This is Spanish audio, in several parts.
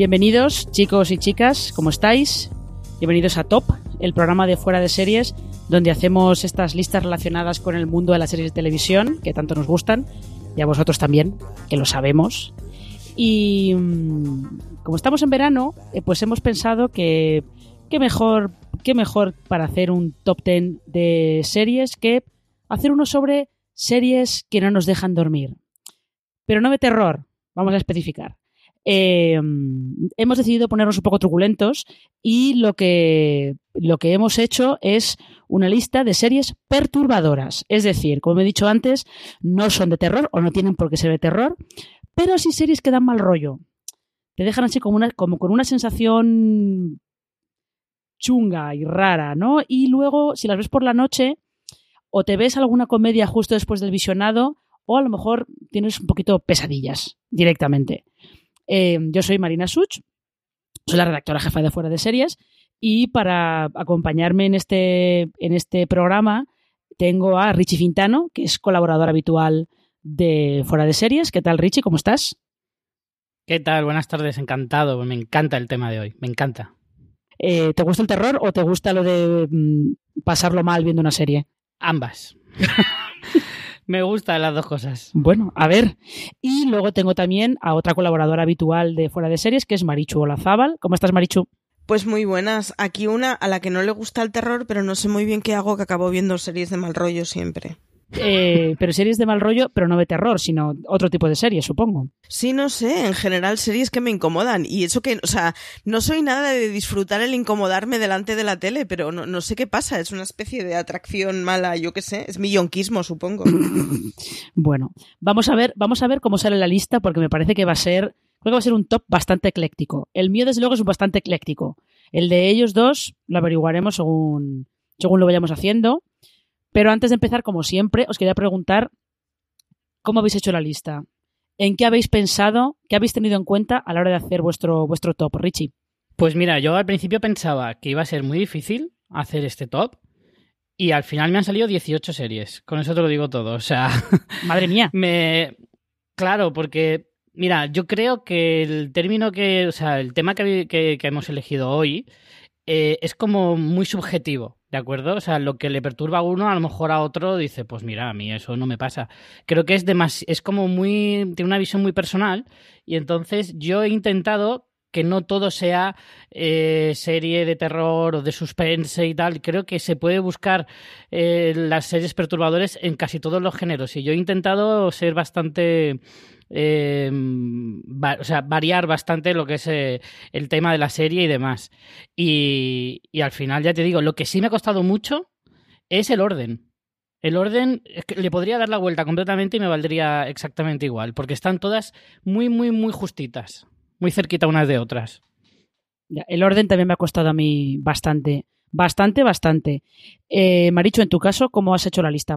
Bienvenidos, chicos y chicas, ¿cómo estáis? Bienvenidos a Top, el programa de fuera de series, donde hacemos estas listas relacionadas con el mundo de las series de televisión, que tanto nos gustan, y a vosotros también, que lo sabemos. Y mm, como estamos en verano, eh, pues hemos pensado que qué mejor, qué mejor para hacer un top 10 de series que hacer uno sobre series que no nos dejan dormir. Pero no de terror, vamos a especificar. Eh, hemos decidido ponernos un poco truculentos y lo que, lo que hemos hecho es una lista de series perturbadoras. Es decir, como he dicho antes, no son de terror o no tienen por qué ser de terror, pero sí series que dan mal rollo. Te dejan así como, con una sensación chunga y rara, ¿no? Y luego, si las ves por la noche, o te ves alguna comedia justo después del visionado, o a lo mejor tienes un poquito pesadillas directamente. Eh, yo soy Marina Such, soy la redactora jefa de Fuera de Series y para acompañarme en este, en este programa tengo a Richie Fintano, que es colaborador habitual de Fuera de Series. ¿Qué tal, Richie? ¿Cómo estás? ¿Qué tal? Buenas tardes, encantado. Me encanta el tema de hoy, me encanta. Eh, ¿Te gusta el terror o te gusta lo de mm, pasarlo mal viendo una serie? Ambas. Me gustan las dos cosas. Bueno, a ver. Y luego tengo también a otra colaboradora habitual de Fuera de Series, que es Marichu Olazábal. ¿Cómo estás, Marichu? Pues muy buenas. Aquí una a la que no le gusta el terror, pero no sé muy bien qué hago, que acabo viendo series de mal rollo siempre. Eh, pero series de mal rollo, pero no de terror, sino otro tipo de series, supongo. Sí, no sé, en general series que me incomodan. Y eso que, o sea, no soy nada de disfrutar el incomodarme delante de la tele, pero no, no sé qué pasa, es una especie de atracción mala, yo qué sé, es mi yonquismo, supongo. bueno, vamos a ver, vamos a ver cómo sale la lista, porque me parece que va a ser, creo que va a ser un top bastante ecléctico. El mío, desde luego, es bastante ecléctico. El de ellos dos lo averiguaremos según, según lo vayamos haciendo. Pero antes de empezar, como siempre, os quería preguntar cómo habéis hecho la lista. ¿En qué habéis pensado? ¿Qué habéis tenido en cuenta a la hora de hacer vuestro, vuestro top, Richie? Pues mira, yo al principio pensaba que iba a ser muy difícil hacer este top. Y al final me han salido 18 series. Con eso te lo digo todo. O sea. Madre mía. Me. Claro, porque. Mira, yo creo que el término que. O sea, el tema que, que, que hemos elegido hoy eh, es como muy subjetivo. ¿De acuerdo? O sea, lo que le perturba a uno, a lo mejor a otro dice, pues mira, a mí eso no me pasa. Creo que es es como muy, tiene una visión muy personal y entonces yo he intentado que no todo sea eh, serie de terror o de suspense y tal. Creo que se puede buscar eh, las series perturbadores en casi todos los géneros y yo he intentado ser bastante eh, o sea, variar bastante lo que es eh, el tema de la serie y demás. Y, al final, ya te digo, lo que sí me ha costado mucho es el orden. El orden le podría dar la vuelta completamente y me valdría exactamente igual, porque están todas muy, muy, muy justitas, muy cerquita unas de otras. el orden también me ha costado a mí bastante, bastante, bastante. Eh, Maricho, en tu caso, ¿cómo has hecho la lista?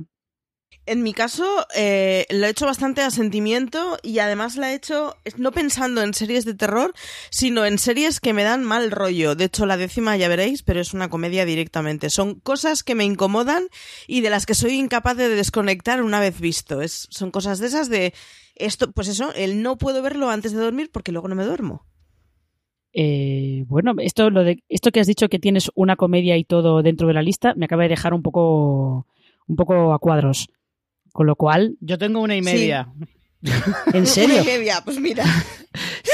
En mi caso, eh, lo he hecho bastante a sentimiento y además la he hecho no pensando en series de terror, sino en series que me dan mal rollo. De hecho, la décima ya veréis, pero es una comedia directamente. Son cosas que me incomodan y de las que soy incapaz de desconectar una vez visto. Es, son cosas de esas de esto, pues eso, el no puedo verlo antes de dormir porque luego no me duermo. Eh, bueno, esto, lo de, esto que has dicho que tienes una comedia y todo dentro de la lista, me acaba de dejar un poco, un poco a cuadros. Con lo cual. Yo tengo una y media. ¿En serio? Una y media, pues mira.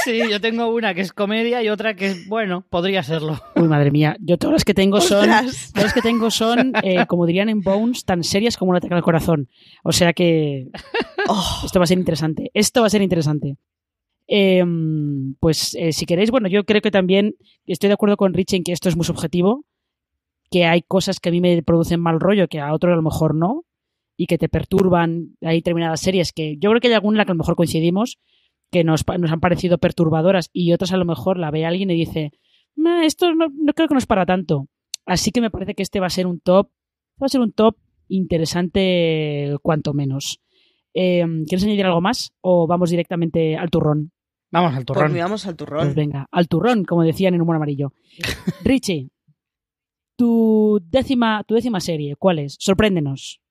Sí, yo tengo una que es comedia y otra que es, bueno, podría serlo. Uy, madre mía. Yo todas las que tengo son. Todas las que tengo son, eh, como dirían en Bones, tan serias como un ataque al corazón. O sea que. Oh. Esto va a ser interesante. Esto va a ser interesante. Em, pues eh, si queréis, bueno, yo creo que también estoy de acuerdo con Rich en que esto es muy subjetivo, que hay cosas que a mí me producen mal rollo que a otro a lo mejor no, y que te perturban. Hay determinadas series que yo creo que hay alguna en la que a lo mejor coincidimos que nos, nos han parecido perturbadoras y otras a lo mejor la ve alguien y dice, esto no, no, creo que nos para tanto. Así que me parece que este va a ser un top, va a ser un top interesante cuanto menos. Eh, ¿Quieres añadir algo más o vamos directamente al turrón? Vamos al turrón. Pues vamos al turrón. Pues venga, al turrón, como decían en Humor Amarillo. Richie, tu décima, tu décima serie, ¿cuál es? Sorpréndenos.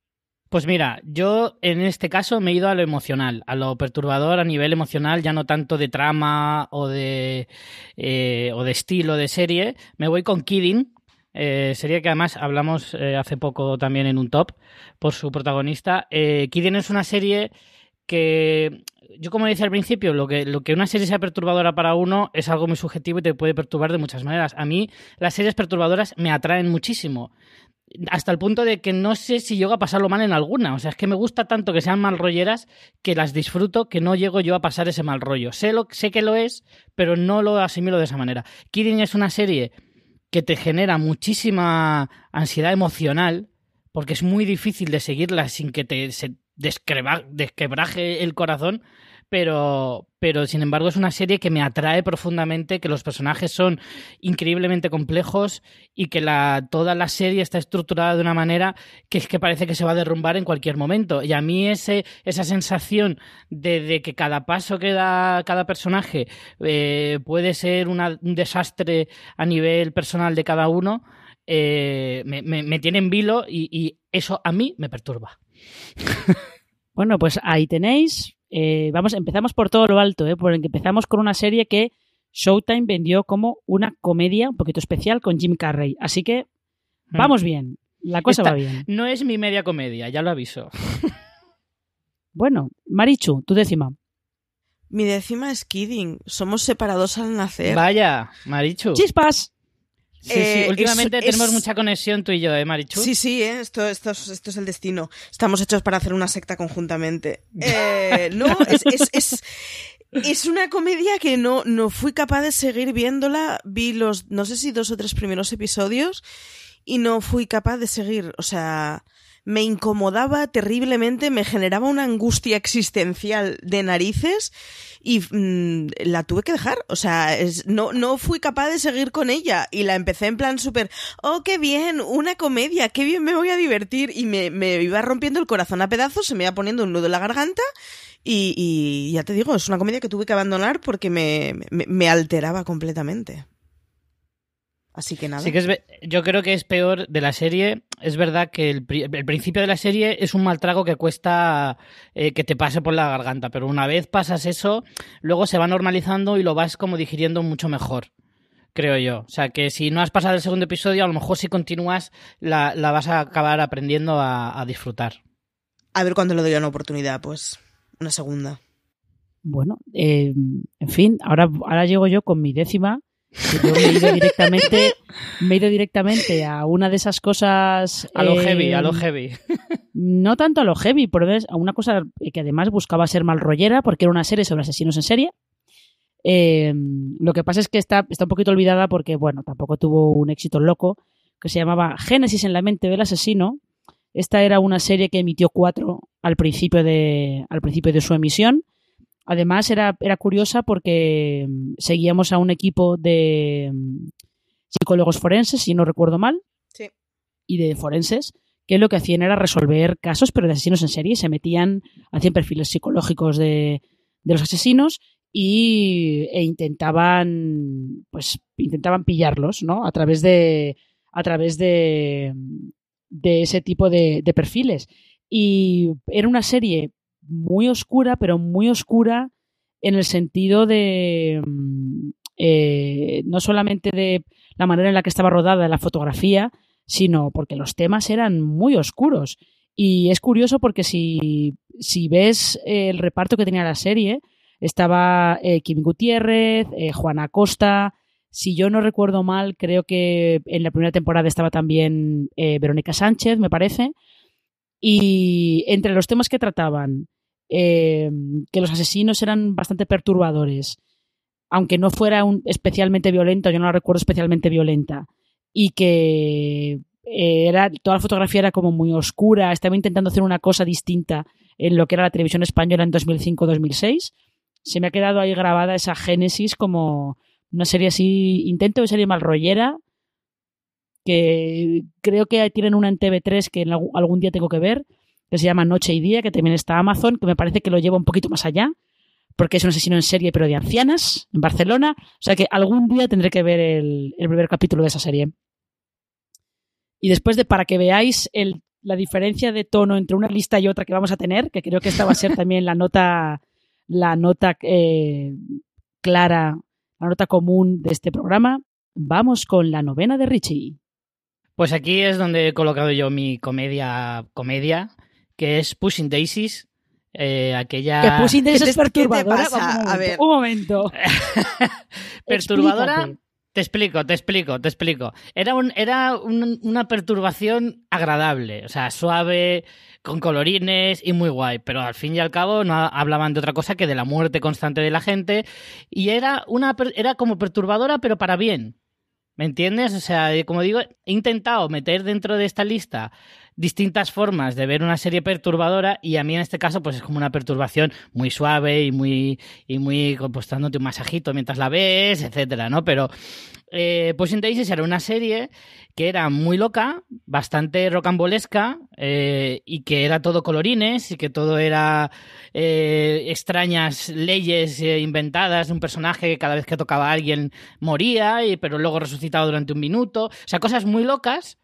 Pues mira, yo en este caso me he ido a lo emocional, a lo perturbador a nivel emocional, ya no tanto de trama o de, eh, o de estilo de serie. Me voy con Kidding, eh, serie que además hablamos eh, hace poco también en un top por su protagonista. Eh, es una serie que yo como decía al principio, lo que, lo que una serie sea perturbadora para uno es algo muy subjetivo y te puede perturbar de muchas maneras. A mí las series perturbadoras me atraen muchísimo hasta el punto de que no sé si llego a pasarlo mal en alguna. O sea, es que me gusta tanto que sean mal rolleras que las disfruto que no llego yo a pasar ese mal rollo. Sé, lo, sé que lo es, pero no lo asimilo de esa manera. Kidding es una serie que te genera muchísima ansiedad emocional porque es muy difícil de seguirla sin que te se desquebraje el corazón pero, pero sin embargo es una serie que me atrae profundamente, que los personajes son increíblemente complejos y que la, toda la serie está estructurada de una manera que es que parece que se va a derrumbar en cualquier momento. Y a mí ese, esa sensación de, que cada paso que da cada personaje eh, puede ser un desastre a nivel personal de cada uno, eh, me, me, tiene en vilo y, y eso a mí me perturba. Bueno, pues ahí tenéis eh, vamos, empezamos por todo lo alto, ¿eh? porque empezamos con una serie que Showtime vendió como una comedia un poquito especial con Jim Carrey. Así que hmm. vamos bien, la cosa va bien. No es mi media comedia, ya lo aviso. bueno, Marichu, tu décima. Mi décima es Kidding. Somos separados al nacer. Vaya, Marichu. ¡Chispas! Sí, sí, eh, últimamente tenemos mucha conexión tú y yo, ¿eh, Marichu? Sí, sí, ¿eh? esto, esto, esto es el destino. Estamos hechos para hacer una secta conjuntamente. Eh, no, es, es, es, es, una comedia que no, no fui capaz de seguir viéndola. Vi los, no sé si dos o tres primeros episodios y no fui capaz de seguir. O sea, me incomodaba terriblemente, me generaba una angustia existencial de narices y mm, la tuve que dejar. O sea, no, no fui capaz de seguir con ella y la empecé en plan súper, oh, qué bien, una comedia, qué bien me voy a divertir y me, me iba rompiendo el corazón a pedazos, se me iba poniendo un nudo en la garganta y, ya te digo, es una comedia que tuve que abandonar porque me, me, me alteraba completamente. Así que nada. Sí que es, yo creo que es peor de la serie. Es verdad que el, principio de la serie es un mal trago que cuesta eh, que te pase por la garganta, pero una vez pasas eso, luego se va normalizando y lo vas como digiriendo mucho mejor. Creo yo. O sea que si no has pasado el segundo episodio, a lo mejor si continúas la, vas a acabar aprendiendo a, disfrutar. A ver cuándo le doy una oportunidad, pues. Una segunda. Bueno, eh, en fin, ahora, ahora llego yo con mi décima yo me he ido directamente, me he ido directamente a una de esas cosas. A lo heavy, a lo heavy. No tanto a lo heavy, pero a una cosa que además buscaba ser mal rollera, porque era una serie sobre asesinos en serie. Em, lo que pasa es que está, está un poquito olvidada porque, bueno, tampoco tuvo un éxito loco, que se llamaba Génesis en la mente del asesino. Esta era una serie que emitió cuatro al principio de, al principio de su emisión Además, era, era curiosa porque mm, seguíamos a un equipo de mm, psicólogos forenses, si no recuerdo mal, sí. y de forenses, que lo que hacían era resolver casos, pero de asesinos en serie. Se metían, hacían perfiles psicológicos de, de los asesinos y, e intentaban, pues, intentaban pillarlos, ¿no? A través de, a través de, de ese tipo de, de perfiles. Y era una serie muy oscura, pero muy oscura en el sentido de mm, eh, no solamente de la manera en la que estaba rodada la fotografía, sino porque los temas eran muy oscuros. Y es curioso porque si, si ves el reparto que tenía la serie, estaba eh, Kim Gutiérrez, eh, Juana Costa, si yo no recuerdo mal, creo que en la primera temporada estaba también Verónica Sánchez, me parece. Y entre los temas que trataban, que los asesinos eran bastante perturbadores, aunque no fuera un especialmente violento, yo no la recuerdo especialmente violenta, y que eh, era toda la fotografía era como muy oscura, estaba intentando hacer una cosa distinta en lo que era la televisión española en 2005-2006. Se me ha quedado ahí grabada esa génesis como una serie así, intento de serie mal rollera, que creo que tienen una en TV3 que algún día tengo que ver, que se llama Noche y Día, que también está Amazon, que me parece que lo lleva un poquito más allá, porque es un asesino en serie, pero de ancianas, en Barcelona. O sea que algún día tendré que ver el, primer capítulo de esa serie. Y después de, para que veáis la diferencia de tono entre una lista y otra que vamos a tener, que creo que esta va a ser también la nota, la nota eh, clara, la nota común de este programa, vamos con la novena de Richie. Pues aquí es donde he colocado yo mi comedia, comedia, que es Pushing Daisies, eh, aquella. Que Pushing Daisies es perturbadora. a ver. Un momento. perturbadora. Te explico, te explico, te explico. Era, un, era una perturbación agradable, o sea, suave, con colorines y muy guay, pero al fin y al cabo no hablaban de otra cosa que de la muerte constante de la gente y era, una, era como perturbadora, pero para bien. ¿Me entiendes? O sea, como digo, he intentado meter dentro de esta lista distintas formas de ver una serie perturbadora y a mí en este caso pues es como una perturbación muy suave y muy y muy pues un masajito mientras la ves, etcétera, ¿no? Pero pues Daisies era una serie que era muy loca, bastante rocambolesca eh, y que era todo colorines y que todo era eh, extrañas leyes eh, inventadas de un personaje que cada vez que tocaba a alguien moría, pero luego resucitaba durante un minuto. O sea, cosas muy locas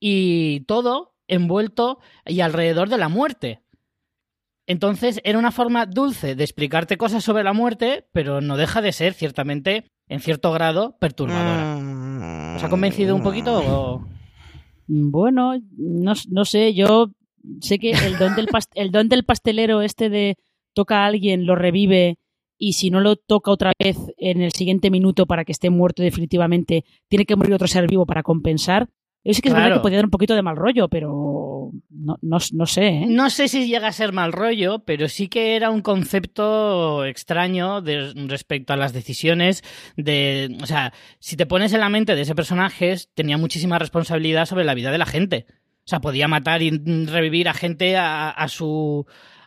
y todo envuelto y alrededor de la muerte. Entonces era una forma dulce de explicarte cosas sobre la muerte, pero no deja de ser ciertamente, en cierto grado, perturbadora. ¿Os ha convencido un poquito? Bueno, no, sé, yo sé que el don, del pastelero este de toca a alguien, lo revive y si no lo toca otra vez en el siguiente minuto para que esté muerto definitivamente, tiene que morir otro ser vivo para compensar. Yo sí que es verdad que podía dar un poquito de mal rollo, pero no, no, sé. ¿eh? No sé si llega a ser mal rollo, pero sí que era un concepto extraño de, respecto a las decisiones de... O sea, si te pones en la mente de ese personaje, tenía muchísima responsabilidad sobre la vida de la gente. O sea, podía matar y revivir a gente a su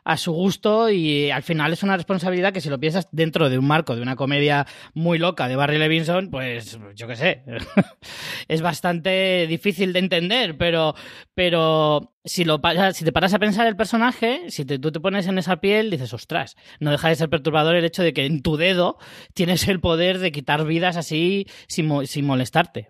a su gusto y al final es una responsabilidad que si lo piensas dentro de un marco de una comedia muy loca de Barry Levinson, pues yo qué sé, es bastante difícil de entender, pero, pero si, lo, si te paras a pensar el personaje, si tú te pones en esa piel, dices, ostras, no deja de ser perturbador el hecho de que en tu dedo tienes el poder de quitar vidas así sin, sin molestarte.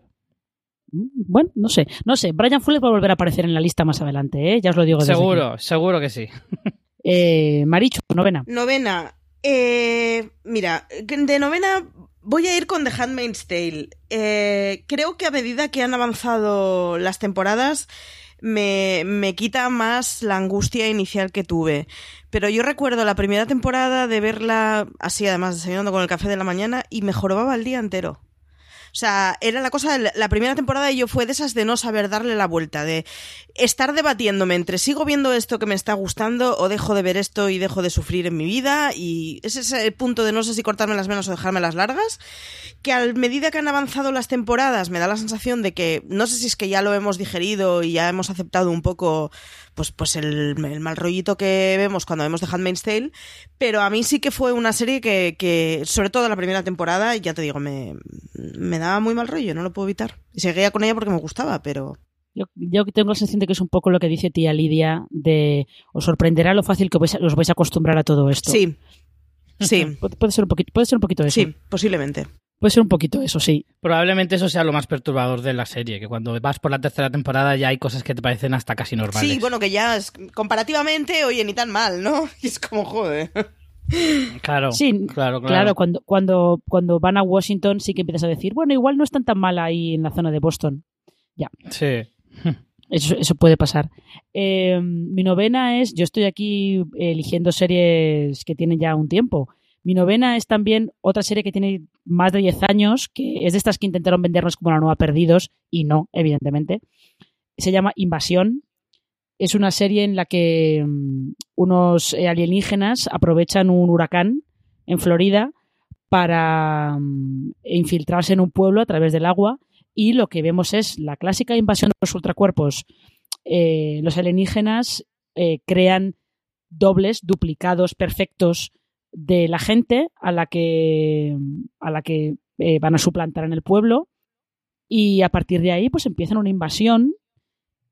Bueno, no sé, no sé. Brian Fuller va a volver a aparecer en la lista más adelante, ¿eh? ya os lo digo. seguro, seguro que sí. Eh, Marichu, novena. Novena. Eh, mira, de novena voy a ir con The Handmaid's Tale. Eh, creo que a medida que han avanzado las temporadas, me, me, quita más la angustia inicial que tuve. Pero yo recuerdo la primera temporada de verla así, además desayunando con el café de la mañana, y me jorobaba el día entero. O sea, era la cosa, la primera temporada yo fue de esas de no saber darle la vuelta, de estar debatiéndome entre sigo viendo esto que me está gustando o dejo de ver esto y dejo de sufrir en mi vida y ese es el punto de no sé si cortarme las menos o dejarme las largas, que a medida que han avanzado las temporadas me da la sensación de que no sé si es que ya lo hemos digerido y ya hemos aceptado un poco pues, pues el, mal rollito que vemos cuando vemos The Handmaid's Tale, pero a mí sí que fue una serie que, que sobre todo la primera temporada, ya te digo, me, me daba muy mal rollo, no lo puedo evitar. Y seguía con ella porque me gustaba, pero... Yo, yo tengo la sensación de que es un poco lo que dice tía Lidia, de os sorprenderá lo fácil que vais os vais a acostumbrar a todo esto. Sí. Sí. Pu- Puede ser un poquito, puede ser un poquito eso. Sí, posiblemente. Puede ser un poquito eso, sí. Probablemente eso sea lo más perturbador de la serie, que cuando vas por la tercera temporada ya hay cosas que te parecen hasta casi normales. Sí, bueno, que ya es, comparativamente, oye, ni tan mal, ¿no? Y es como, joder. Claro, Sí, claro, claro. Claro, cuando, cuando, cuando van a Washington sí que empiezas a decir, bueno, igual no están tan mal ahí en la zona de Boston. Sí. Eso, eso puede pasar. Eh, mi novena es, yo estoy aquí eligiendo series que tienen ya un tiempo. Mi novena es también otra serie que tiene más de 10 años, que es de estas que intentaron vendernos como la nueva Perdidos, y no, evidentemente. Se llama Invasión. Es una serie en la que mm, unos eh, alienígenas aprovechan un huracán en Florida para mm, infiltrarse en un pueblo a través del agua y lo que vemos es la clásica invasión de los ultracuerpos. Eh, los alienígenas eh, crean dobles, duplicados, perfectos de la gente a la que, a la que eh, van a suplantar en el pueblo. Y a partir de ahí pues empiezan una invasión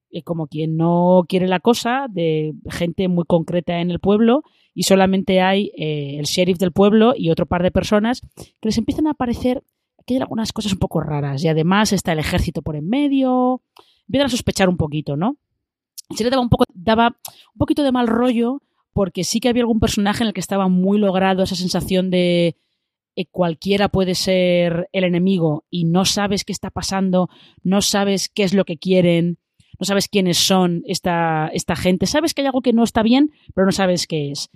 eh, como quien no quiere la cosa de gente muy concreta en el pueblo. Y solamente hay eh, el sheriff del pueblo y otro par de personas que les empiezan a aparecer que hay algunas cosas un poco raras. Y además está el ejército por en medio. Empiezan a sospechar un poquito no se le daba un poco daba un poquito de mal rollo porque sí que había algún personaje en el que estaba muy logrado esa sensación de eh, cualquiera puede ser el enemigo y no sabes qué está pasando, no sabes qué es lo que quieren, no sabes quiénes son esta, esta gente, sabes que hay algo que no está bien, pero no sabes qué es.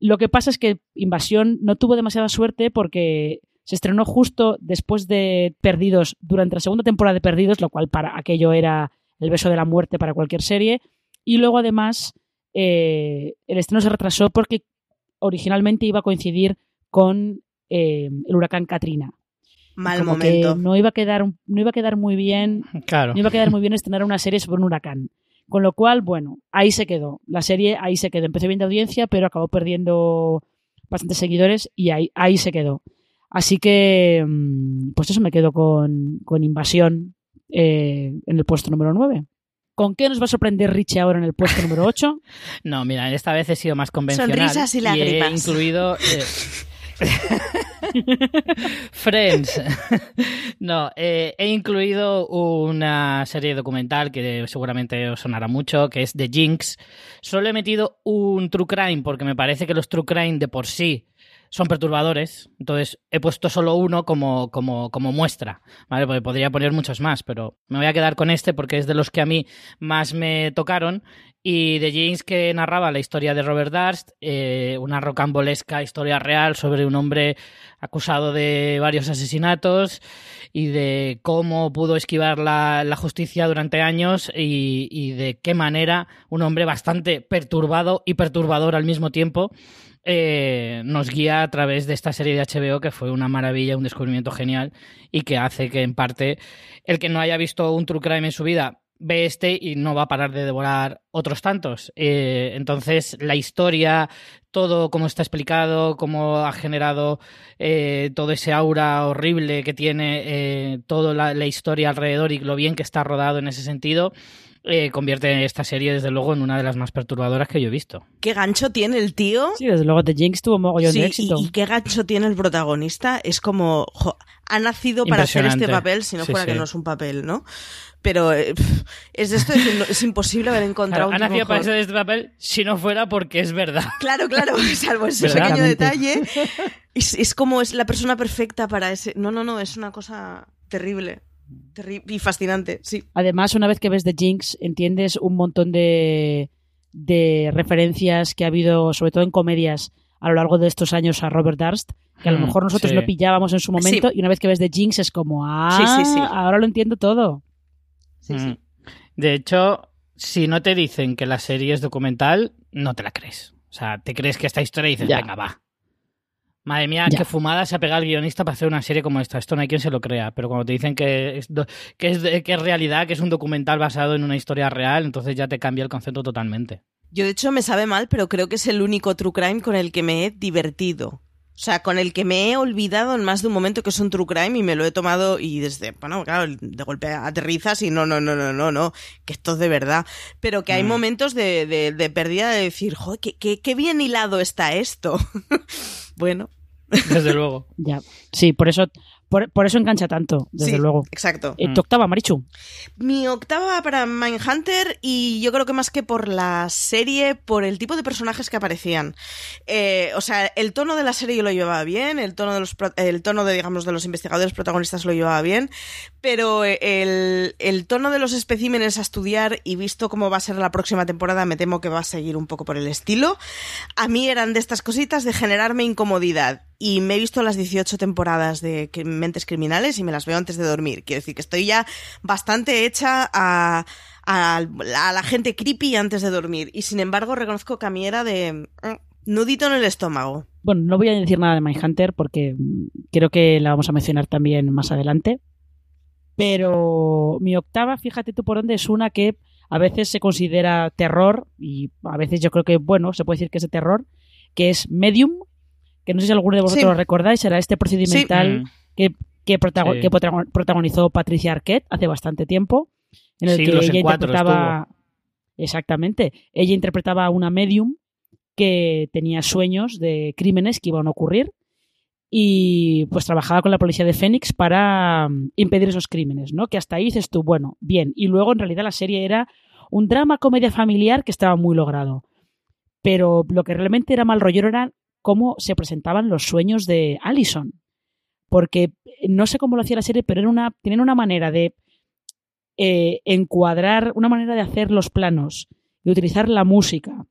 Lo que pasa es que Invasión no tuvo demasiada suerte porque se estrenó justo después de Perdidos, durante la segunda temporada de Perdidos, lo cual para aquello era el beso de la muerte para cualquier serie, y luego además eh, el estreno se retrasó porque originalmente iba a coincidir con eh, el huracán Katrina. Mal Como momento. que no iba a quedar no iba a quedar muy bien Claro. no iba a quedar muy bien estrenar una serie sobre un huracán con lo cual bueno ahí se quedó la serie ahí se quedó empezó bien de audiencia pero acabó perdiendo bastantes seguidores y ahí, ahí se quedó así que mm, pues eso me quedo con, con invasión eh, en el puesto número 9 ¿Con qué nos va a sorprender Richie ahora en el puesto número 8? No, mira, esta vez he sido más convencional. Sonrisas y he lágrimas. incluido. eh, Friends. no, eh, he incluido una serie documental que seguramente os sonará mucho, que es The Jinx. Solo he metido un True Crime porque me parece que los True Crime de por sí son perturbadores. Entonces he puesto solo uno como, como, como muestra. ¿vale? Porque podría poner muchos más, pero me voy a quedar con este porque es de los que a mí más me tocaron. Y de James que narraba la historia de Robert Durst, eh, una rocambolesca historia real sobre un hombre acusado de varios asesinatos y de cómo pudo esquivar la, la justicia durante años y, y de qué manera un hombre bastante perturbado y perturbador al mismo tiempo eh, nos guía a través de esta serie de HBO que fue una maravilla, un descubrimiento genial y que hace que en parte el que no haya visto un True Crime en su vida ve este y no va a parar de devorar otros tantos. Eh, entonces, la historia, todo como está explicado, cómo ha generado eh, todo ese aura horrible que tiene toda la, historia alrededor y lo bien que está rodado en ese sentido. Eh, convierte esta serie, desde luego, en una de las más perturbadoras que yo he visto. ¿Qué gancho tiene el tío? Sí, desde luego The Jinx tuvo mogollón sí, de éxito. Y, y, qué gancho tiene el protagonista. Es como. Jo, ha nacido para hacer este papel, si no sí, fuera sí. que no es un papel, ¿no? Pero eh, es de esto, es, es imposible haber encontrado claro, un Ha nacido para hacer este papel si no fuera porque es verdad. Claro, claro, salvo ese pequeño detalle. Es, es como es la persona perfecta para ese. No, no, no, es una cosa terrible. Y fascinante, sí. Además, una vez que ves The Jinx, entiendes un montón de, de referencias que ha habido, sobre todo en comedias, a lo largo de estos años a Robert Durst, que a lo mejor nosotros sí. lo pillábamos en su momento, Sí. y una vez que ves The Jinx es como, ah, Sí, sí, sí. ahora lo entiendo todo. Sí, sí. Mm. De hecho, si no te dicen que la serie es documental, no te la crees. O sea, te crees que esta historia y dices, Ya. venga, va. Madre mía, Ya. qué fumada se ha pegado el guionista para hacer una serie como esta. Esto no hay quien se lo crea. Pero cuando te dicen que es, que es, que es realidad, que es un documental basado en una historia real, entonces ya te cambia el concepto totalmente. Yo, de hecho, me sabe mal, pero creo que es el único true crime con el que me he divertido. O sea, con el que me he olvidado en más de un momento que es un true crime y me lo he tomado y desde, bueno, claro, de golpe aterrizas y no, no, no, no, no, no, que esto es de verdad. Pero que hay mm. momentos de, de, de, pérdida de decir, joder, qué, qué, qué bien hilado está esto. bueno. Desde luego. ya. Sí, por eso por, eso engancha tanto, desde luego. Exacto. Eh, ¿Tu octava, Marichu? Mi octava para Mindhunter y yo creo que más que por la serie, por el tipo de personajes que aparecían. Eh, o sea, el tono de la serie yo lo llevaba bien, el tono de los, el tono de, digamos, de los investigadores protagonistas lo llevaba bien, pero el, el tono de los especímenes a estudiar y visto cómo va a ser la próxima temporada, me temo que va a seguir un poco por el estilo. A mí eran de estas cositas de generarme incomodidad y me he visto las 18 temporadas de Mentes Criminales y me las veo antes de dormir. Quiero decir que estoy ya bastante hecha a, a, la gente creepy antes de dormir. Y sin embargo, reconozco que a mí era de mm, nudito en el estómago. Bueno, no voy a decir nada de Mindhunter porque creo que la vamos a mencionar también más adelante. Pero mi octava, fíjate tú por dónde, es una que a veces se considera terror y a veces yo creo que, bueno, se puede decir que es de terror, que es Medium que no sé si alguno de vosotros lo recordáis, era este procedimental que, que, protagonizó Patricia Arquette hace bastante tiempo, en el que ella interpretaba... Exactamente, ella interpretaba a una medium que tenía sueños de crímenes que iban a ocurrir y pues trabajaba con la policía de Phoenix para mm, impedir esos crímenes, ¿no? Que hasta ahí dices tú, bueno, bien. Y luego en realidad la serie era un drama comedia familiar que estaba muy logrado. Pero lo que realmente era mal rollo era cómo se presentaban los sueños de Allison. Porque no sé cómo lo hacía la serie, pero era una, tenían una manera de eh, encuadrar, una manera de hacer los planos y utilizar la música.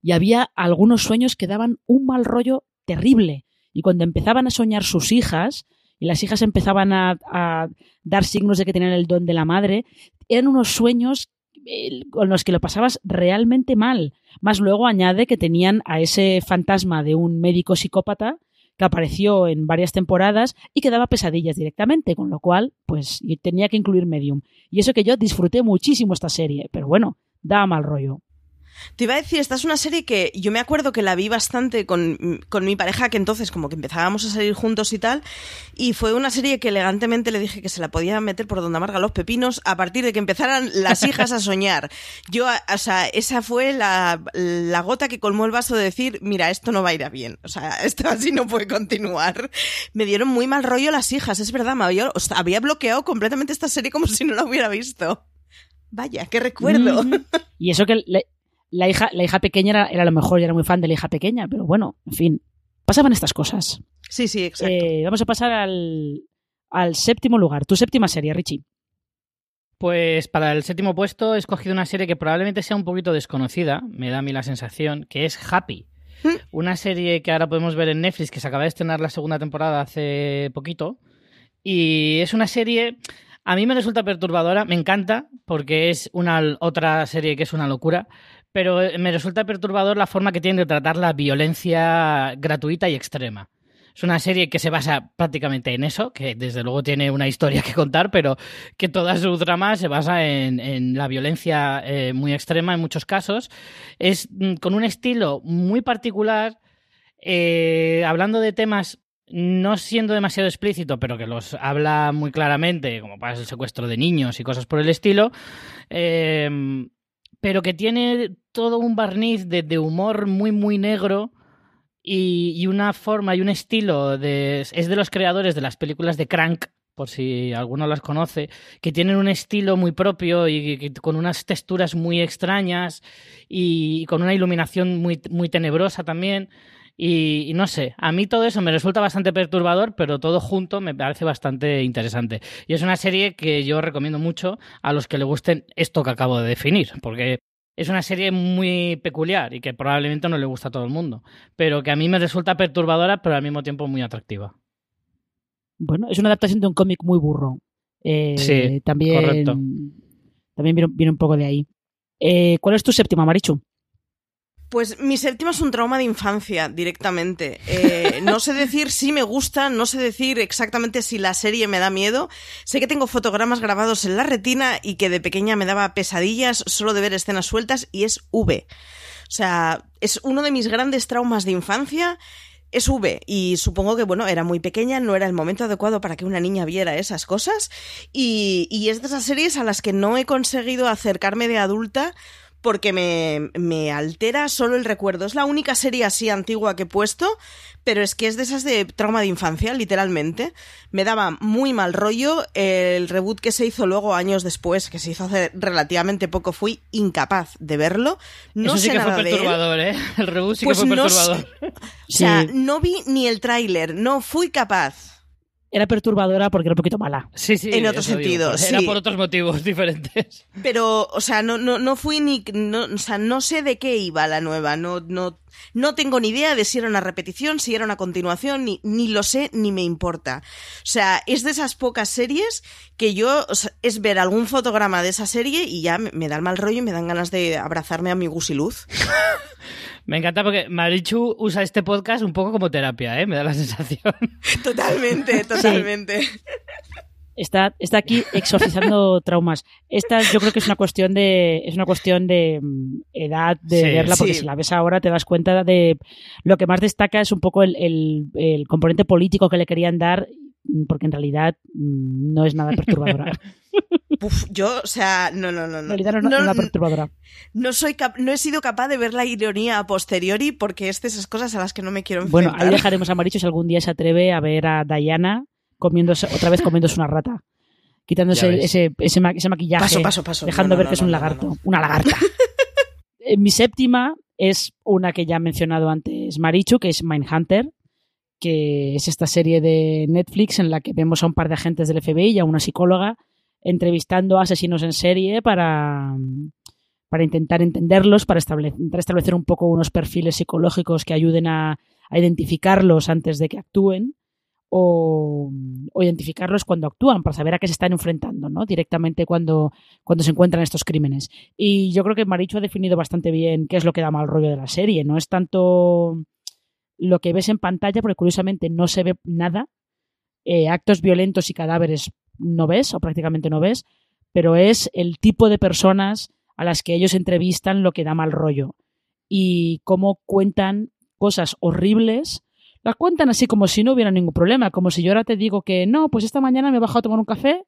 Y había algunos sueños que daban un mal rollo terrible. Y cuando empezaban a soñar sus hijas, y las hijas empezaban a, a, dar signos de que tenían el don de la madre, eran unos sueños con los que lo pasabas realmente mal. Más luego añade que tenían a ese fantasma de un médico psicópata que apareció en varias temporadas y que daba pesadillas directamente, con lo cual, pues tenía que incluir Medium. Y eso que yo disfruté muchísimo esta serie, pero bueno, da mal rollo. Te iba a decir, esta es una serie que yo me acuerdo que la vi bastante con, con, mi pareja, que entonces como que empezábamos a salir juntos y tal, y fue una serie que elegantemente le dije que se la podía meter por donde amarga los pepinos a partir de que empezaran las hijas a soñar. Yo, o sea, esa fue la, la gota que colmó el vaso de decir, mira, esto no va a ir a bien, o sea, esto así no puede continuar. Me dieron muy mal rollo las hijas, es verdad, me había, había bloqueado completamente esta serie como si no la hubiera visto. Vaya, qué recuerdo. Y eso que le, la hija, la hija pequeña era, era, a lo mejor, yo era muy fan de la hija pequeña, pero bueno, en fin, pasaban estas cosas. Sí, sí, exacto. Eh, vamos a pasar al, al séptimo lugar. Tu séptima serie, Richie. Pues para el séptimo puesto he escogido una serie que probablemente sea un poquito desconocida, me da a mí la sensación, que es Happy. ¿Mm? Una serie que ahora podemos ver en Netflix, que se acaba de estrenar la segunda temporada hace poquito. Y es una serie, a mí me resulta perturbadora, me encanta, porque es una otra serie que es una locura, pero eh, me resulta perturbador la forma que tienen de tratar la violencia gratuita y extrema. Es una serie que se basa prácticamente en eso, que desde luego tiene una historia que contar, pero que toda su drama se basa en, la violencia eh, muy extrema en muchos casos. Es mm, con un estilo muy particular, eh, hablando de temas no siendo demasiado explícito, pero que los habla muy claramente, como para el secuestro de niños y cosas por el estilo pero que tiene todo un barniz de, humor muy, muy negro y, una forma y un estilo de... Es de los creadores de las películas de Crank, por si alguno las conoce, que tienen un estilo muy propio y, con unas texturas muy extrañas y, con una iluminación muy, muy tenebrosa también. Y, no sé, a mí todo eso me resulta bastante perturbador, pero todo junto me parece bastante interesante. Y es una serie que yo recomiendo mucho a los que le gusten esto que acabo de definir, porque es una serie muy peculiar y que probablemente no le gusta a todo el mundo, pero que a mí me resulta perturbadora, pero al mismo tiempo muy atractiva. Bueno, es una adaptación de un cómic muy burro. Eh, sí, también, correcto. También viene, un poco de ahí. Eh, ¿Cuál es tu séptima, Marichu? Pues mi séptima es un trauma de infancia, directamente. Eh, no sé decir si me gusta, no sé decir exactamente si la serie me da miedo. Sé que tengo fotogramas grabados en la retina y que de pequeña me daba pesadillas solo de ver escenas sueltas y es V. O sea, es uno de mis grandes traumas de infancia es V y supongo que, bueno, era muy pequeña, no era el momento adecuado para que una niña viera esas cosas y, y es de esas series a las que no he conseguido acercarme de adulta porque me, me, altera solo el recuerdo. Es la única serie así antigua que he puesto, pero es que es de esas de trauma de infancia, literalmente. Me daba muy mal rollo. El reboot que se hizo luego, años después, que se hizo hace relativamente poco, fui incapaz de verlo. No Eso sí sé que nada fue de él. perturbador, ¿eh? El reboot sí Pues que fue no perturbador. O sea, Sí. no vi ni el tráiler, no fui capaz. Era perturbadora porque era un poquito mala. Sí, sí. En otro eso digo, sentido, por- Era por otros motivos diferentes. Pero, o sea, no, no, no fui ni. No, o sea, no sé de qué iba la nueva. No, no, no tengo ni idea de si era una repetición, si era una continuación, ni, ni lo sé, ni me importa. O sea, es de esas pocas series que yo. o sea, es ver algún fotograma de esa serie y ya me, me da el mal rollo y me dan ganas de abrazarme a mi gusiluz. Me encanta porque Marichu usa este podcast un poco como terapia, ¿eh? Me da la sensación. Totalmente, totalmente. Está, está aquí exorcizando traumas. Esta yo creo que es una cuestión de, es una cuestión de mm, edad de Sí, verla, porque sí. si la ves ahora te das cuenta de lo que más destaca es un poco el, el- el componente político que le querían dar, porque en realidad mm, no es nada perturbadora. Uf, yo, o sea, no, no, no. En no. realidad no, no, No, nada perturbadora. no soy cap- no he sido capaz de ver la ironía a posteriori porque es de esas cosas a las que no me quiero Bueno, enfrentar. ahí dejaremos a Maricho si algún día se atreve a ver a Diana comiéndose, otra vez comiéndose una rata. Quitándose ese, ese, ma- ese maquillaje. Paso, paso, paso. dejando No, no, ver no, que es un lagarto. no, no. Una lagarta. Eh, Mi séptima es una que ya ha mencionado antes Marichu, que es Mindhunter, que es esta serie de Netflix en la que vemos a un par de agentes del FBI y a una psicóloga entrevistando a asesinos en serie para, para intentar entenderlos, para estable- intentar establecer un poco unos perfiles psicológicos que ayuden a, a identificarlos antes de que actúen o, o identificarlos cuando actúan para saber a qué se están enfrentando, ¿no? Directamente cuando, cuando se encuentran estos crímenes. Y yo creo que Marichu ha definido bastante bien qué es lo que da mal rollo de la serie. No es tanto lo que ves en pantalla, porque curiosamente no se ve nada. Eh, actos violentos y cadáveres no ves, o prácticamente no ves, pero es el tipo de personas a las que ellos entrevistan lo que da mal rollo. Y cómo cuentan cosas horribles las cuentan así como si no hubiera ningún problema, como si yo ahora te digo que no, pues esta mañana me he bajado a tomar un café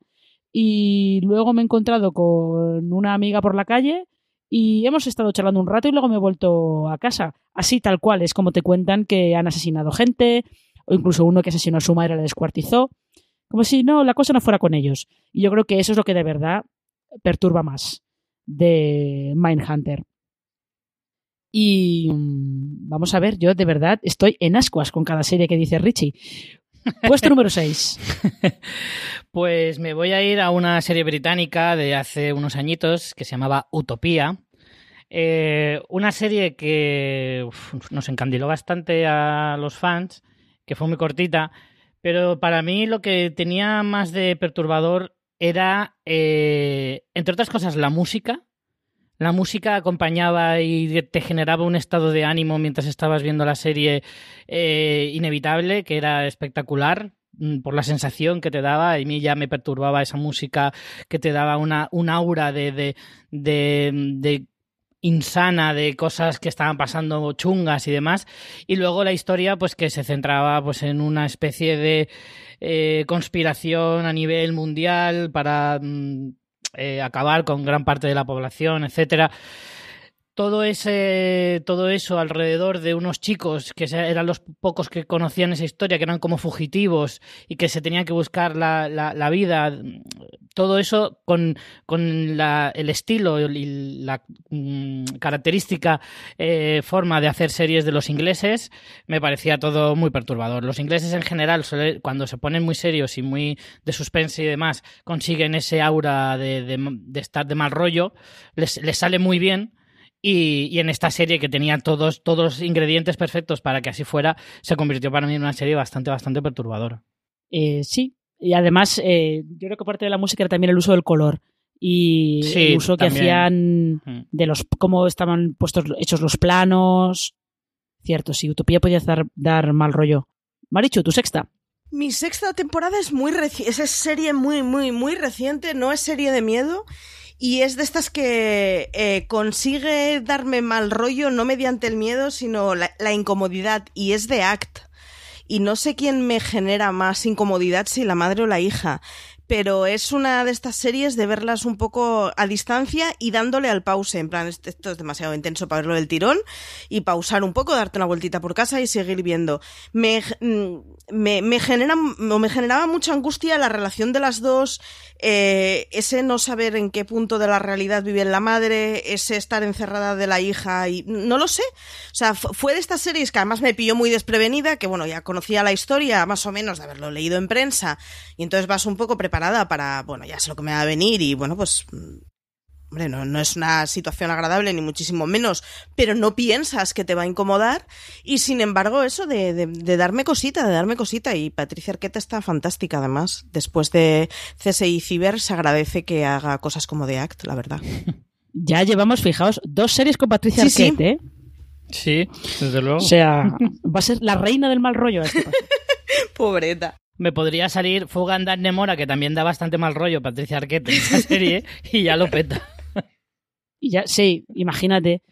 y luego me he encontrado con una amiga por la calle y hemos estado charlando un rato y luego me he vuelto a casa. Así tal cual, es como te cuentan que han asesinado gente o incluso uno que asesinó a su madre la descuartizó, como si no, la cosa no fuera con ellos. Y yo creo que eso es lo que de verdad perturba más de Mindhunter. Y mm, vamos a ver, yo de verdad estoy en ascuas con cada serie que dice Richie. Puesto número 6. Pues me voy a ir a una serie británica de hace unos añitos que se llamaba Utopía. Eh, una serie que nos encandiló bastante a los fans, que fue muy cortita, pero para mí lo que tenía más de perturbador era, eh, entre otras cosas, la música. La música acompañaba y te generaba un estado de ánimo mientras estabas viendo la serie eh, inevitable, que era espectacular mm, por la sensación que te daba. A mí ya me perturbaba esa música que te daba una, un aura de, de, de, de insana de cosas que estaban pasando chungas y demás y luego la historia pues que se centraba pues en una especie de eh, conspiración a nivel mundial para mm, eh, acabar con gran parte de la población etcétera todo ese todo eso alrededor de unos chicos que eran los pocos que conocían esa historia que eran como fugitivos y que se tenían que buscar la, la, la vida todo eso con, con la, el estilo y la mm, característica eh, forma de hacer series de los ingleses me parecía todo muy perturbador. Los ingleses en general cuando se ponen muy serios y muy de suspense y demás consiguen ese aura de, de, de estar de mal rollo les, les sale muy bien y, y, en esta serie que tenía todos, todos los ingredientes perfectos para que así fuera, se convirtió para mí en una serie bastante, bastante perturbadora. Eh, sí, y además eh, yo creo que parte de la música era también el uso del color y sí, el uso también. que hacían de los cómo estaban puestos hechos los planos. Cierto, sí, Utopía podía dar, dar mal rollo. Marichu, tu sexta. Mi sexta temporada es muy reciente, es serie muy, muy, muy reciente, no es serie de miedo. Y es de estas que eh, consigue darme mal rollo, no mediante el miedo, sino la, la incomodidad. Y es de Act. y no sé quién me genera más incomodidad, si la madre o la hija pero es una de estas series de verlas un poco a distancia y dándole al pause, en plan, esto es demasiado intenso para verlo del tirón, y pausar un poco, darte una vueltita por casa y seguir viendo. Me, mm, me, me genera, me generaba mucha angustia la relación de las dos, eh, ese no saber en qué punto de la realidad vive la madre, ese estar encerrada de la hija, y no lo sé. O sea, fue de estas series que además me pilló muy desprevenida, que bueno, ya conocía la historia más o menos de haberlo leído en prensa, y entonces vas un poco preparado para, bueno, ya sé lo que me va a venir y bueno, pues hombre, no, no, es una situación agradable ni muchísimo menos, pero no piensas que te va a incomodar y sin embargo eso de, de, darme cosita, de darme cosita y Patricia Arquette está fantástica además, después de CSI Ciber se agradece que haga cosas como The Act, la verdad. Ya llevamos, fijaos, dos series con Patricia Arquette, sí. ¿eh? Sí, desde luego. O sea, va a ser la reina del mal rollo. Este Pobreta me podría salir Fuga Nemora, que también da bastante mal rollo Patricia Arquette en esa serie, y ya lo peta. Y ya, sí, imagínate.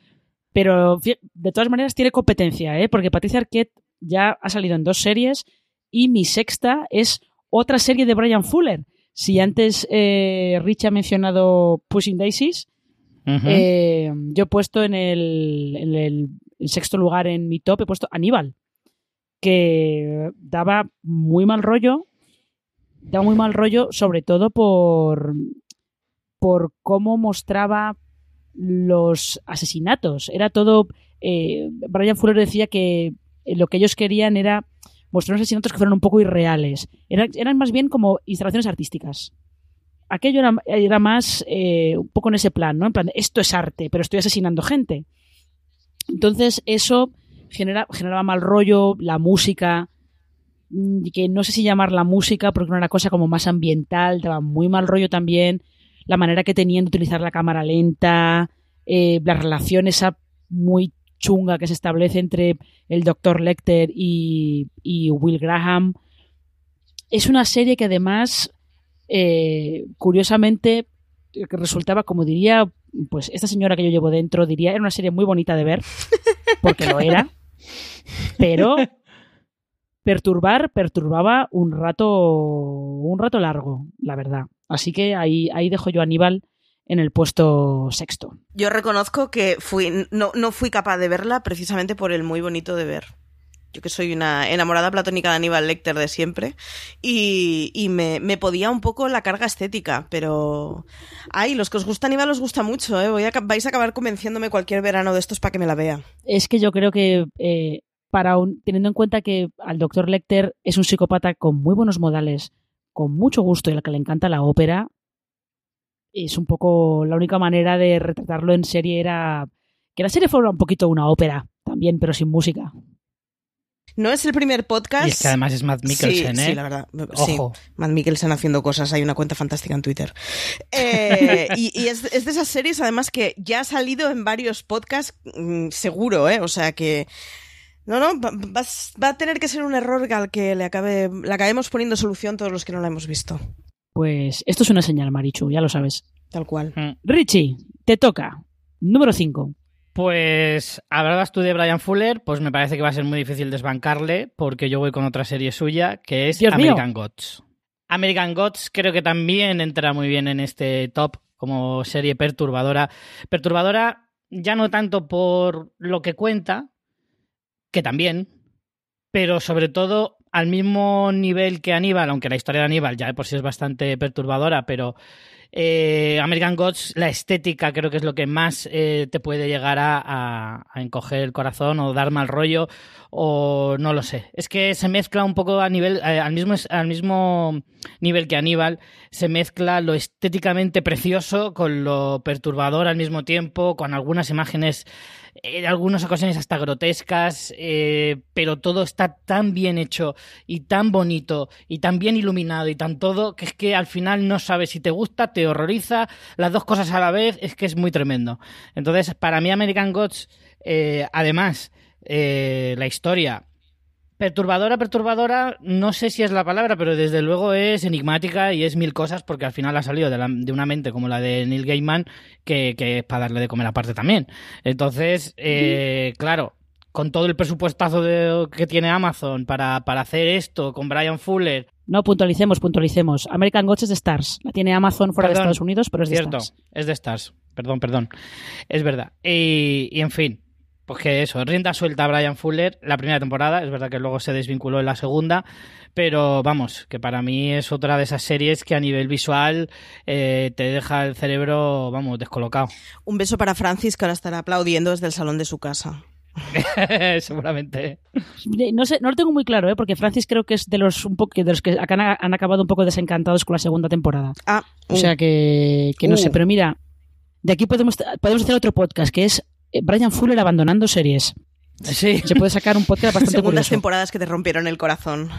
Pero de todas maneras tiene competencia, ¿eh? Porque Patricia Arquette ya ha salido en dos series y mi sexta es otra serie de Brian Fuller. Si antes eh, Rich ha mencionado Pushing Daisies, eh, yo he puesto en el, en el sexto lugar en mi top, he puesto Aníbal que daba muy mal rollo, daba muy mal rollo sobre todo por, por cómo mostraba los asesinatos. Era todo... Eh, Brian Fuller decía que lo que ellos querían era mostrar unos asesinatos que fueran un poco irreales. Eran, más bien como instalaciones artísticas. Aquello era, era más eh, un poco en ese plan, ¿no? En plan, esto es arte, pero estoy asesinando gente. Entonces, eso genera, generaba mal rollo, la música, mm, que no sé si llamar la música porque era una cosa como más ambiental, daba muy mal rollo también, la manera que tenían de utilizar la cámara lenta, eh, la relación esa muy chunga que se establece entre el Dr. Lecter y, Will Graham. Es una serie que además, eh, curiosamente, que resultaba, como diría, pues esta señora que yo llevo dentro, diría, era una serie muy bonita de ver, porque lo era. Pero perturbar, perturbaba un rato, un rato largo, la verdad. Así que ahí, ahí dejo yo a Aníbal en el puesto sexto. Yo reconozco que fui, no, no fui capaz de verla precisamente por el muy bonito de ver. Yo que soy una enamorada platónica de Aníbal Lecter de siempre y, y me, me, podía un poco la carga estética, pero... Ay, los que os gusta Aníbal os gusta mucho, ¿eh? Voy a, vais a acabar convenciéndome cualquier verano de estos para que me la vea. Es que yo creo que... Eh, para un, teniendo en cuenta que al doctor Lecter es un psicópata con muy buenos modales, con mucho gusto y al que le encanta la ópera, es un poco la única manera de retratarlo en serie era que la serie fuera un poquito una ópera también, pero sin música. No es el primer podcast. Y es que además es Matt Mikkelsen, sí, ¿eh? Sí, la verdad. Ojo. Matt Mikkelsen haciendo cosas. Hay una cuenta fantástica en Twitter. Eh, y, es, de esas series, además, que ya ha salido en varios podcasts, mm, seguro, ¿eh? O sea que. No, no, va, va, a tener que ser un error al que le, acabe, le acabemos poniendo solución todos los que no la hemos visto. Pues esto es una señal, Marichu, ya lo sabes. Tal cual. Mm. Richie, te toca. Número 5. Pues hablabas tú de Brian Fuller, pues me parece que va a ser muy difícil desbancarle porque yo voy con otra serie suya que es American Gods. American Gods creo que también entra muy bien en este top como serie perturbadora. Perturbadora ya no tanto por lo que cuenta, que también, pero sobre todo al mismo nivel que Aníbal, aunque la historia de Aníbal ya de por sí es bastante perturbadora, pero eh, American Gods, la estética creo que es lo que más eh, te puede llegar a, encoger el corazón o dar mal rollo o no lo sé. Es que se mezcla un poco a nivel, eh, al, mismo, al mismo nivel que Aníbal, se mezcla lo estéticamente precioso con lo perturbador al mismo tiempo, con algunas imágenes en algunas ocasiones hasta grotescas, pero todo está tan bien hecho y tan bonito y tan bien iluminado y tan todo que es que al final no sabes si te gusta, te horroriza, las dos cosas a la vez, es que es muy tremendo. Entonces, para mí American Gods, eh, además, eh, la historia Perturbadora, perturbadora, no sé si es la palabra, pero desde luego es enigmática y es mil cosas porque al final ha salido de, una mente como la de Neil Gaiman que, que, es para darle de comer aparte también. Entonces, eh, claro, con todo el presupuestazo que tiene Amazon para, para hacer esto con Brian Fuller. No, puntualicemos, puntualicemos. American Gods es de Stars. La tiene Amazon fuera de Estados Unidos, pero es de cierto, Stars. Es de Stars. Perdón, perdón. Es verdad. Y, y en fin, pues que eso, rienda suelta a Brian Fuller la primera temporada, es verdad que luego se desvinculó en la segunda, pero vamos, que para mí es otra de esas series que a nivel visual eh, te deja el cerebro, vamos, descolocado. Un beso para Francis que ahora estará aplaudiendo desde el salón de su casa. Seguramente. No sé, no lo tengo muy claro, ¿eh? porque Francis creo que es de los un poco de los que han, han acabado un poco desencantados con la segunda temporada. Ah, o sea que, que no Uh. sé, pero mira, de aquí podemos, podemos hacer otro podcast que es eh, Brian Fuller abandonando series. Sí. Se puede sacar un podcast bastante segundas curioso. temporadas que te rompieron el corazón.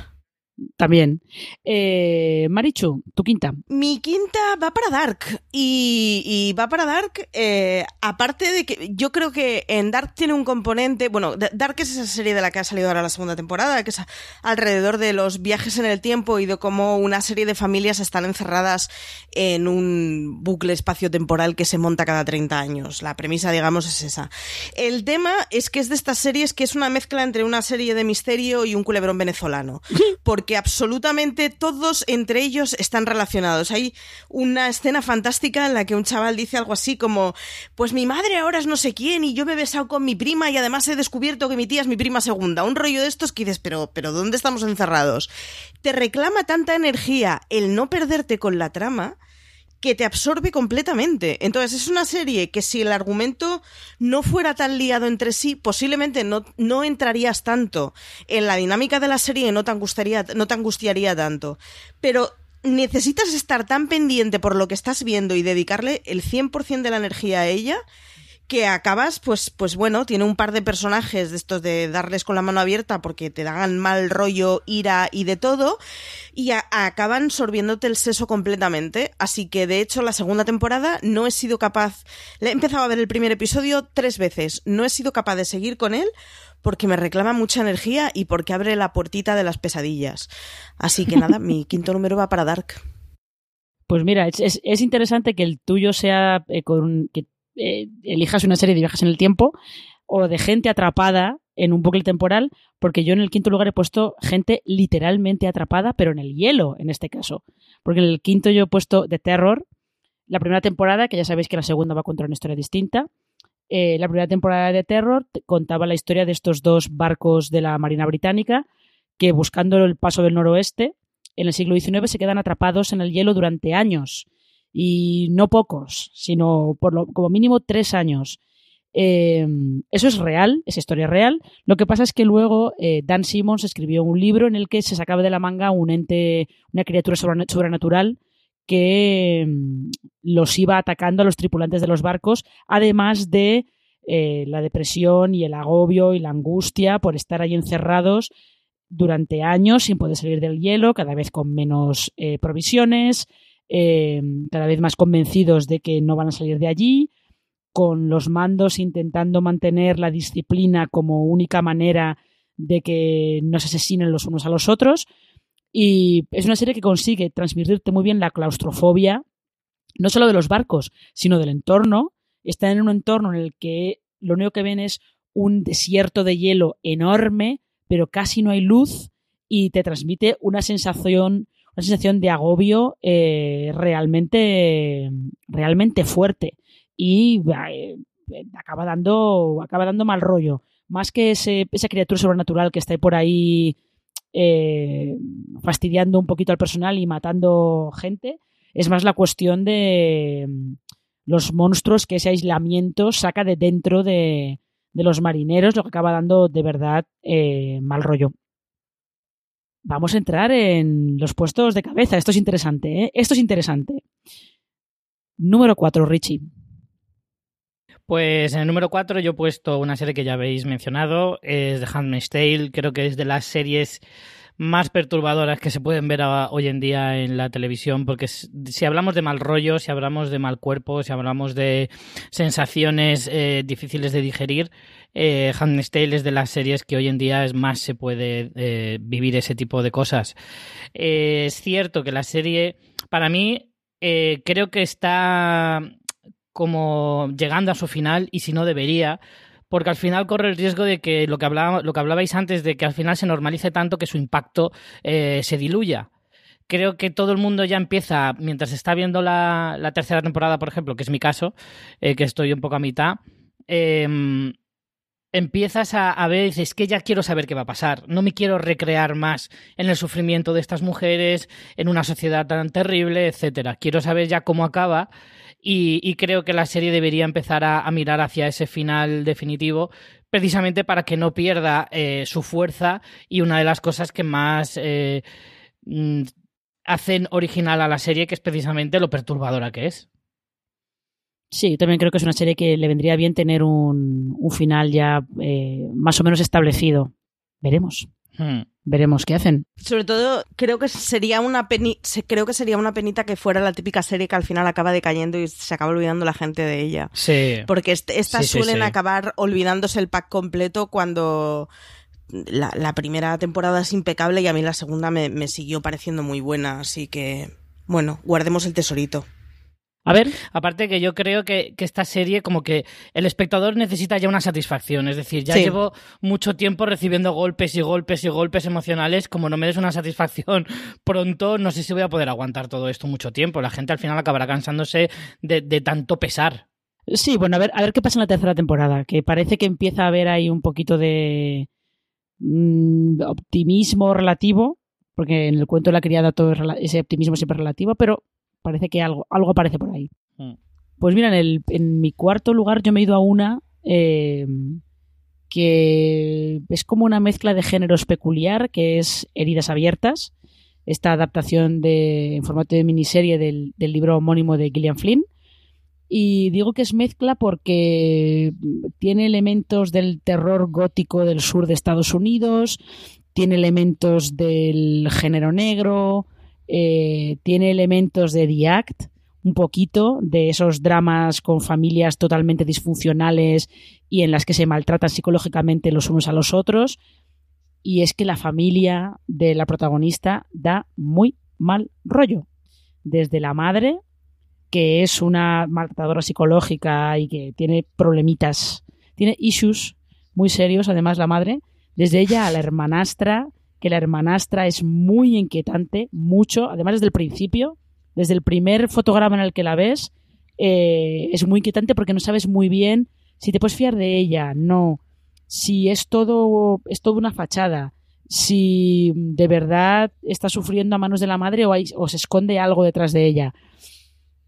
También. Eh, Marichu, tu quinta. Mi quinta va para Dark. Y, y va para Dark, eh, aparte de que yo creo que en Dark tiene un componente. Bueno, Dark es esa serie de la que ha salido ahora la segunda temporada, que es alrededor de los viajes en el tiempo y de cómo una serie de familias están encerradas en un bucle espacio-temporal que se monta cada 30 años. La premisa, digamos, es esa. El tema es que es de estas series que es una mezcla entre una serie de misterio y un culebrón venezolano. Porque absolutamente todos entre ellos están relacionados. Hay una escena fantástica en la que un chaval dice algo así como, pues mi madre ahora es no sé quién y yo me he besado con mi prima y además he descubierto que mi tía es mi prima segunda. Un rollo de estos que dices, pero, pero ¿dónde estamos encerrados? Te reclama tanta energía el no perderte con la trama que te absorbe completamente. Entonces es una serie que si el argumento no fuera tan liado entre sí, posiblemente no, no entrarías tanto en la dinámica de la serie y no te angustiaría, no te angustiaría tanto. Pero necesitas estar tan pendiente por lo que estás viendo y dedicarle el 100% de la energía a ella que acabas, pues, pues bueno, tiene un par de personajes de estos de darles con la mano abierta porque te dan mal rollo, ira y de todo, y a- acaban sorbiéndote el seso completamente. Así que, de hecho, la segunda temporada no he sido capaz, le he empezado a ver el primer episodio tres veces, no he sido capaz de seguir con él porque me reclama mucha energía y porque abre la puertita de las pesadillas. Así que nada, mi quinto número va para Dark. Pues mira, es, es, es interesante que el tuyo sea eh, con que eh, elijas una serie de viajes en el tiempo o de gente atrapada en un bucle temporal, porque yo en el quinto lugar he puesto gente literalmente atrapada, pero en el hielo, en este caso. Porque en el quinto yo he puesto The Terror, la primera temporada, que ya sabéis que la segunda va a contar una historia distinta. Eh, la primera temporada de Terror te- contaba la historia de estos dos barcos de la Marina Británica que buscando el paso del noroeste en el siglo XIX se quedan atrapados en el hielo durante años y no pocos, sino por lo, como mínimo tres años. Eh, eso es real, es historia real. Lo que pasa es que luego eh, Dan Simmons escribió un libro en el que se sacaba de la manga un ente, una criatura sobren- sobrenatural que mm, los iba atacando a los tripulantes de los barcos, además de eh, la depresión y el agobio y la angustia por estar ahí encerrados durante años sin poder salir del hielo, cada vez con menos provisiones, eh, cada vez más convencidos de que no van a salir de allí, con los mandos intentando mantener la disciplina como única manera de que no se asesinen los unos a los otros. Y es una serie que consigue transmitirte muy bien la claustrofobia, no solo de los barcos, sino del entorno. Están en un entorno en el que lo único que ven es un desierto de hielo enorme, pero casi no hay luz y te transmite una sensación, una sensación de agobio eh, realmente, realmente fuerte y eh, acaba dando, acaba dando mal rollo. Más que ese, esa criatura sobrenatural que está por ahí eh, fastidiando un poquito al personal y matando gente, es más la cuestión de mm, los monstruos que ese aislamiento saca de dentro de, de los marineros, lo que acaba dando de verdad eh, mal rollo. Vamos a entrar en los puestos de cabeza. Esto es interesante, ¿eh? Esto es interesante. Número 4, Richie. Pues en el número 4 yo he puesto una serie que ya habéis mencionado, es The Handmaid's Tale, creo que es de las series más perturbadoras que se pueden ver hoy en día en la televisión, porque si hablamos de mal rollo, si hablamos de mal cuerpo, si hablamos de sensaciones eh, difíciles de digerir, eh, Handmaid's es de las series que hoy en día es más se puede eh, vivir ese tipo de cosas. Eh, es cierto que la serie, para mí, creo que está como llegando a su final y si no debería, porque al final corre el riesgo de que lo que, hablabais antes, de que al final se normalice tanto que su impacto eh, se diluya. Creo que todo el mundo ya empieza, mientras está viendo la, tercera temporada, por ejemplo, que es mi caso, eh, que estoy un poco a mitad, em, empiezas a, a, ver, dices, es que ya quiero saber qué va a pasar. No me quiero recrear más en el sufrimiento de estas mujeres, en una sociedad tan terrible, etcétera. Quiero saber ya cómo acaba y, creo que la serie debería empezar a, mirar hacia ese final definitivo precisamente para que no pierda eh, su fuerza y una de las cosas que más eh, mm, hacen original a la serie, que es precisamente lo perturbadora que es. Sí, también creo que es una serie que le vendría bien tener un, final ya eh, más o menos establecido. Veremos. Hmm. Veremos qué hacen. Sobre todo, creo que sería una peni creo que sería una penita que fuera la típica serie que al final acaba decayendo y se acaba olvidando la gente de ella. Sí. Porque estas suelen acabar olvidándose el pack completo cuando la, primera temporada es impecable y a mí la segunda me siguió pareciendo muy buena. Así que, bueno, guardemos el tesorito. A ver, aparte que yo creo que, esta serie como que el espectador necesita ya una satisfacción, es decir, ya llevo mucho tiempo recibiendo golpes y golpes y golpes emocionales, como no me des una satisfacción pronto, no sé si voy a poder aguantar todo esto mucho tiempo, la gente al final acabará cansándose de, tanto pesar. Sí, bueno, a ver, a ver qué pasa en la tercera temporada, que parece que empieza a haber ahí un poquito de mm, optimismo relativo, porque en el cuento de la criada todo ese optimismo siempre relativo, pero Parece que algo, algo aparece por ahí. Hmm. Pues mira, en, el, en mi cuarto lugar yo me he ido a una eh, que es como una mezcla de géneros peculiar, que es Heridas Abiertas, esta adaptación de, en formato de miniserie del, del libro homónimo de Gillian Flynn. Y digo que es mezcla porque tiene elementos del terror gótico del sur de Estados Unidos, tiene elementos del género negro, eh, tiene elementos de The Act, un poquito de esos dramas con familias totalmente disfuncionales y en las que se maltratan psicológicamente los unos a los otros. Y es que la familia de la protagonista da muy mal rollo. Desde la madre, que es una maltratadora psicológica y que tiene problemitas, tiene issues muy serios, además la madre, desde ella a la hermanastra, que la hermanastra es muy inquietante, mucho, además desde el principio, desde el primer fotograma en el que la ves, eh, es muy inquietante porque no sabes muy bien si te puedes fiar de ella, no, si es todo, es todo una fachada, si de verdad está sufriendo a manos de la madre o, o se esconde algo detrás de ella.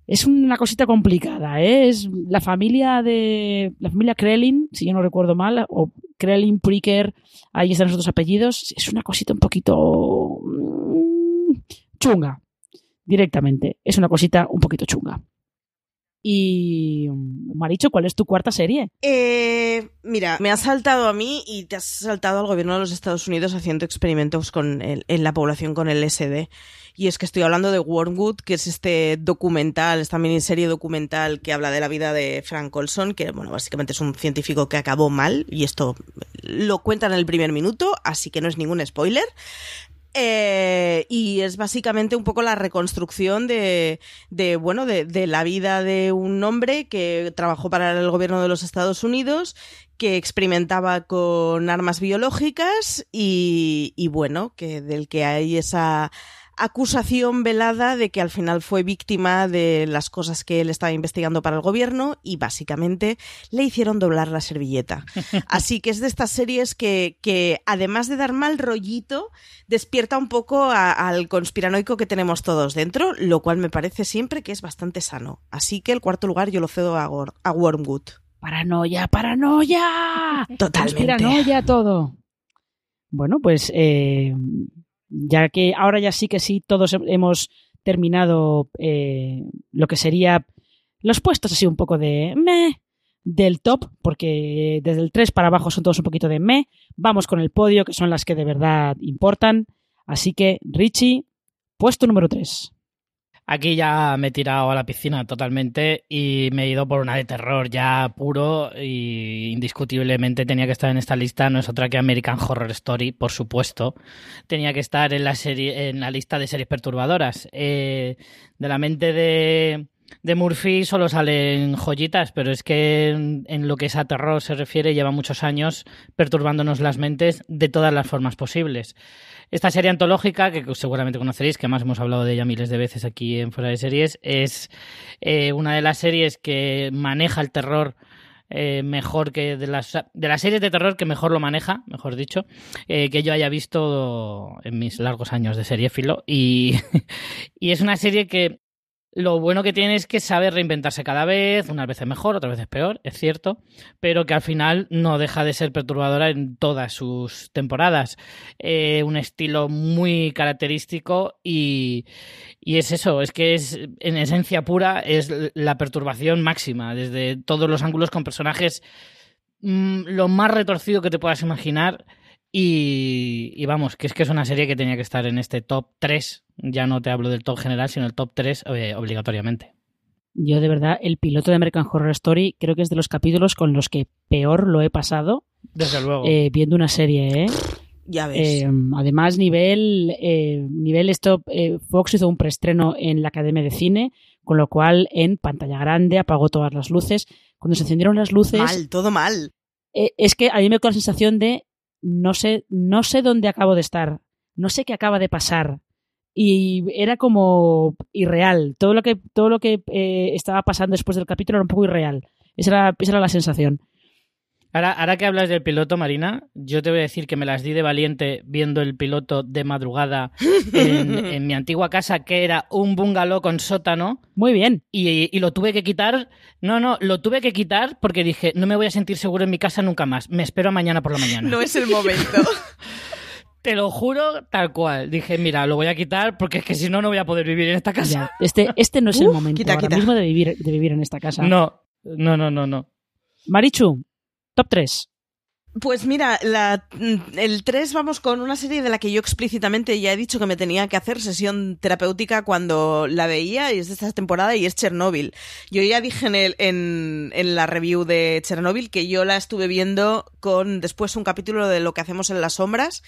Es una cosita complicada, ¿eh? Es la familia de. La familia Krellin, si yo no recuerdo mal, o Krellin, Pricker, ahí están los otros apellidos. Es una cosita un poquito. Mm, chunga. Directamente. Es una cosita un poquito chunga. Y Maricho, ¿cuál es tu cuarta serie? Eh, mira, me has saltado a mí y te has saltado al gobierno de los Estados Unidos haciendo experimentos con en la población con el SD. Y es que estoy hablando de Wormwood, que es este documental, esta miniserie documental que habla de la vida de Frank Olson, que bueno, básicamente es un científico que acabó mal, y esto lo cuentan en el primer minuto, así que no es ningún spoiler. Eh, y es básicamente un poco la reconstrucción de, bueno, de, la vida de un hombre que trabajó para el gobierno de los Estados Unidos, que experimentaba con armas biológicas y, y bueno, que del que hay esa acusación velada de que al final fue víctima de las cosas que él estaba investigando para el gobierno y básicamente le hicieron doblar la servilleta. Así que es de estas series que, que además de dar mal rollito, despierta un poco al conspiranoico que tenemos todos dentro, lo cual me parece siempre que es bastante sano. Así que el cuarto lugar yo lo cedo a, a Wormwood. Paranoia, paranoia. Totalmente. Paranoia todo. Bueno, pues eh, ya que ahora ya sí que sí, todos hemos terminado eh, lo que sería los puestos así un poco de me del top, porque desde el 3 para abajo son todos un poquito de me. Vamos con el podio, que son las que de verdad importan. Así que, Richie, puesto número 3. Aquí ya me he tirado a la piscina totalmente y me he ido por una de terror ya puro y indiscutiblemente tenía que estar en esta lista. No es otra que American Horror Story, por supuesto. Tenía que estar en la serie, en la lista de series perturbadoras. Eh, de la mente de de Murphy solo salen joyitas, pero es que en, lo que es a terror se refiere lleva muchos años perturbándonos las mentes de todas las formas posibles. Esta serie antológica, que seguramente conoceréis, que además hemos hablado de ella miles de veces aquí en Fuera de Series, es eh, una de las series que maneja el terror eh, mejor que de las, de las series de terror que mejor lo maneja, mejor dicho, eh, que yo haya visto en mis largos años de serie filo. Y, y es una serie que lo bueno que tiene es que sabe reinventarse cada vez, unas veces mejor, otras veces peor, es cierto, pero que al final no deja de ser perturbadora en todas sus temporadas. Eh, un estilo muy característico y, y, es eso, es que es en esencia pura es la perturbación máxima, desde todos los ángulos con personajes mmm, lo más retorcido que te puedas imaginar. Y, y, vamos, que es que es una serie que tenía que estar en este top 3. Ya no te hablo del top general, sino el top 3 eh, obligatoriamente. Yo de verdad, el piloto de American Horror Story creo que es de los capítulos con los que peor lo he pasado. Desde luego. Eh, viendo una serie, ¿eh? Ya ves. Eh, además, nivel, eh, nivel esto, eh, Fox hizo un preestreno en la Academia de Cine, con lo cual en pantalla grande apagó todas las luces. Cuando se encendieron las luces... Mal, todo mal. es que a mí me quedó la sensación de no sé, no sé dónde acabo de estar, no sé qué acaba de pasar. Y era como irreal. Todo lo que, todo lo que eh, estaba pasando después del capítulo era un poco irreal. Esa era, esa era la sensación. Ahora, ahora, que hablas del piloto, Marina, yo te voy a decir que me las di de valiente viendo el piloto de madrugada en, en mi antigua casa, que era un bungalow con sótano. Muy bien. Y, y, lo tuve que quitar. No, no, lo tuve que quitar porque dije, no me voy a sentir seguro en mi casa nunca más. Me espero mañana por la mañana. No es el momento. Te lo juro, tal cual. Dije, mira, lo voy a quitar porque es que si no, no voy a poder vivir en esta casa. Ya, este, este no es Uf, el momento quita, ahora quita. mismo de vivir, de vivir en esta casa. No, no, no, no, no. Marichu, top 3. Pues mira, la, el 3 vamos con una serie de la que yo explícitamente ya he dicho que me tenía que hacer sesión terapéutica cuando la veía y es de esta temporada y es Chernobyl. Yo ya dije en, el, en, en la review de Chernobyl que yo la estuve viendo con después un capítulo de lo que hacemos en las sombras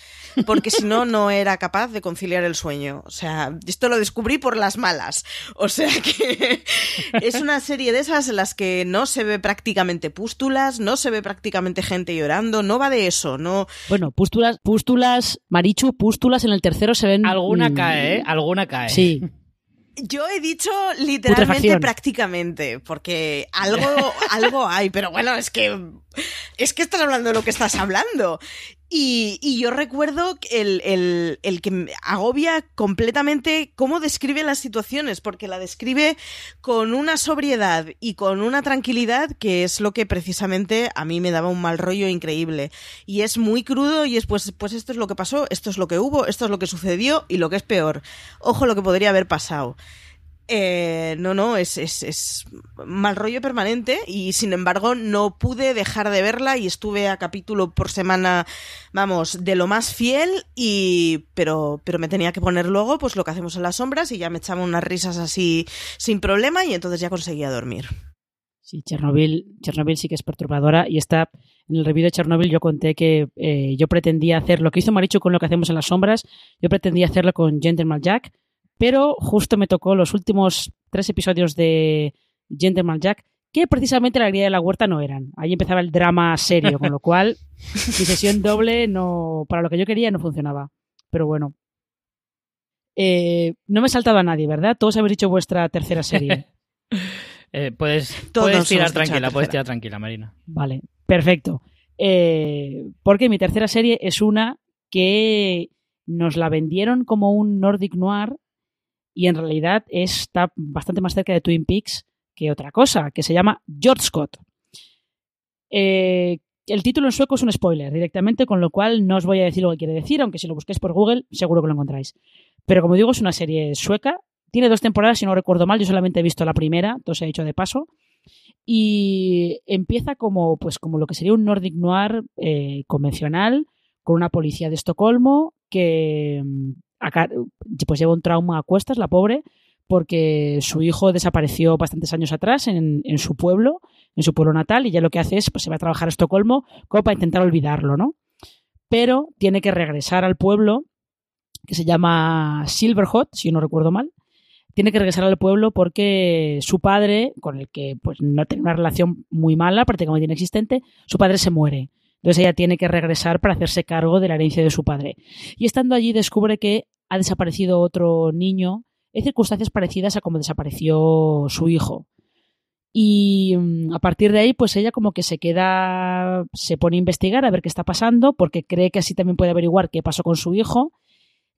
porque si no, no era capaz de conciliar el sueño. O sea, esto lo descubrí por las malas. O sea que es una serie de esas en las que no se ve prácticamente pústulas, no se ve prácticamente gente llorando no va de eso, no. Bueno, pústulas, pústulas, Marichu, pústulas en el tercero se ven. Alguna mmm, cae, ¿eh? Alguna cae. Sí. Yo he dicho literalmente prácticamente, porque algo, algo hay, pero bueno, es que es que estás hablando de lo que estás hablando. Y, y yo recuerdo el, el, el, que agobia completamente cómo describe las situaciones, porque la describe con una sobriedad y con una tranquilidad que es lo que precisamente a mí me daba un mal rollo increíble. Y es muy crudo y es pues, pues esto es lo que pasó, esto es lo que hubo, esto es lo que sucedió y lo que es peor. Ojo lo que podría haber pasado. Eh, no, no, es, es, es, mal rollo permanente y sin embargo no pude dejar de verla y estuve a capítulo por semana, vamos, de lo más fiel y pero, pero me tenía que poner luego pues lo que hacemos en las sombras y ya me echaba unas risas así sin problema y entonces ya conseguía dormir. Sí, Chernobyl, Chernobyl sí que es perturbadora y está en el review de Chernobyl yo conté que eh, yo pretendía hacer lo que hizo Maricho con lo que hacemos en las sombras, yo pretendía hacerlo con Gentleman Jack pero justo me tocó los últimos tres episodios de Gentleman Jack, que precisamente la alegría de la huerta no eran. Ahí empezaba el drama serio, con lo cual mi sesión doble no, para lo que yo quería no funcionaba. Pero bueno. Eh, no me he saltado a nadie, ¿verdad? Todos habéis dicho vuestra tercera serie. eh, puedes, puedes tirar tranquila, puedes tirar tranquila, Marina. Vale, perfecto. Eh, porque mi tercera serie es una que nos la vendieron como un Nordic Noir y en realidad está bastante más cerca de Twin Peaks que otra cosa, que se llama George Scott. Eh, el título en sueco es un spoiler directamente, con lo cual no os voy a decir lo que quiere decir, aunque si lo busquéis por Google seguro que lo encontráis. Pero como digo, es una serie sueca, tiene dos temporadas, si no recuerdo mal, yo solamente he visto la primera, todo se ha hecho de paso, y empieza como, pues, como lo que sería un Nordic Noir eh, convencional, con una policía de Estocolmo que pues lleva un trauma a cuestas, la pobre, porque su hijo desapareció bastantes años atrás en, en, su pueblo, en su pueblo natal, y ya lo que hace es, pues se va a trabajar a Estocolmo como para intentar olvidarlo, ¿no? Pero tiene que regresar al pueblo, que se llama Silverhot, si no recuerdo mal, tiene que regresar al pueblo porque su padre, con el que pues no tiene una relación muy mala, prácticamente inexistente, su padre se muere. Entonces ella tiene que regresar para hacerse cargo de la herencia de su padre. Y estando allí descubre que ha desaparecido otro niño en circunstancias parecidas a como desapareció su hijo. Y mm, a partir de ahí, pues ella como que se queda, se pone a investigar a ver qué está pasando, porque cree que así también puede averiguar qué pasó con su hijo.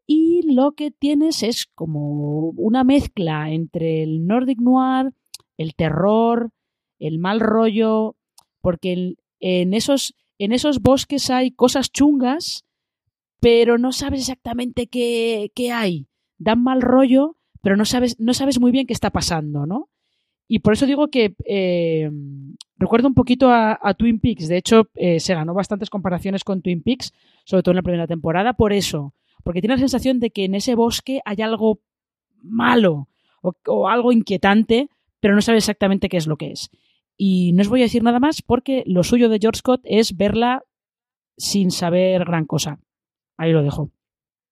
Y lo que tienes es como una mezcla entre el Nordic Noir, el terror, el mal rollo, porque en esos, en esos bosques hay cosas chungas, pero no sabes exactamente qué, qué hay. Dan mal rollo, pero no sabes, no sabes muy bien qué está pasando, ¿no? Y por eso digo que eh, recuerdo un poquito a, Twin Peaks. De hecho, eh, se ganó bastantes comparaciones con Twin Peaks, sobre todo en la primera temporada, por eso. Porque tiene la sensación de que en ese bosque hay algo malo o, algo inquietante, pero no sabe exactamente qué es lo que es. Y no os voy a decir nada más porque lo suyo de George Scott es verla sin saber gran cosa. Ahí lo dejo.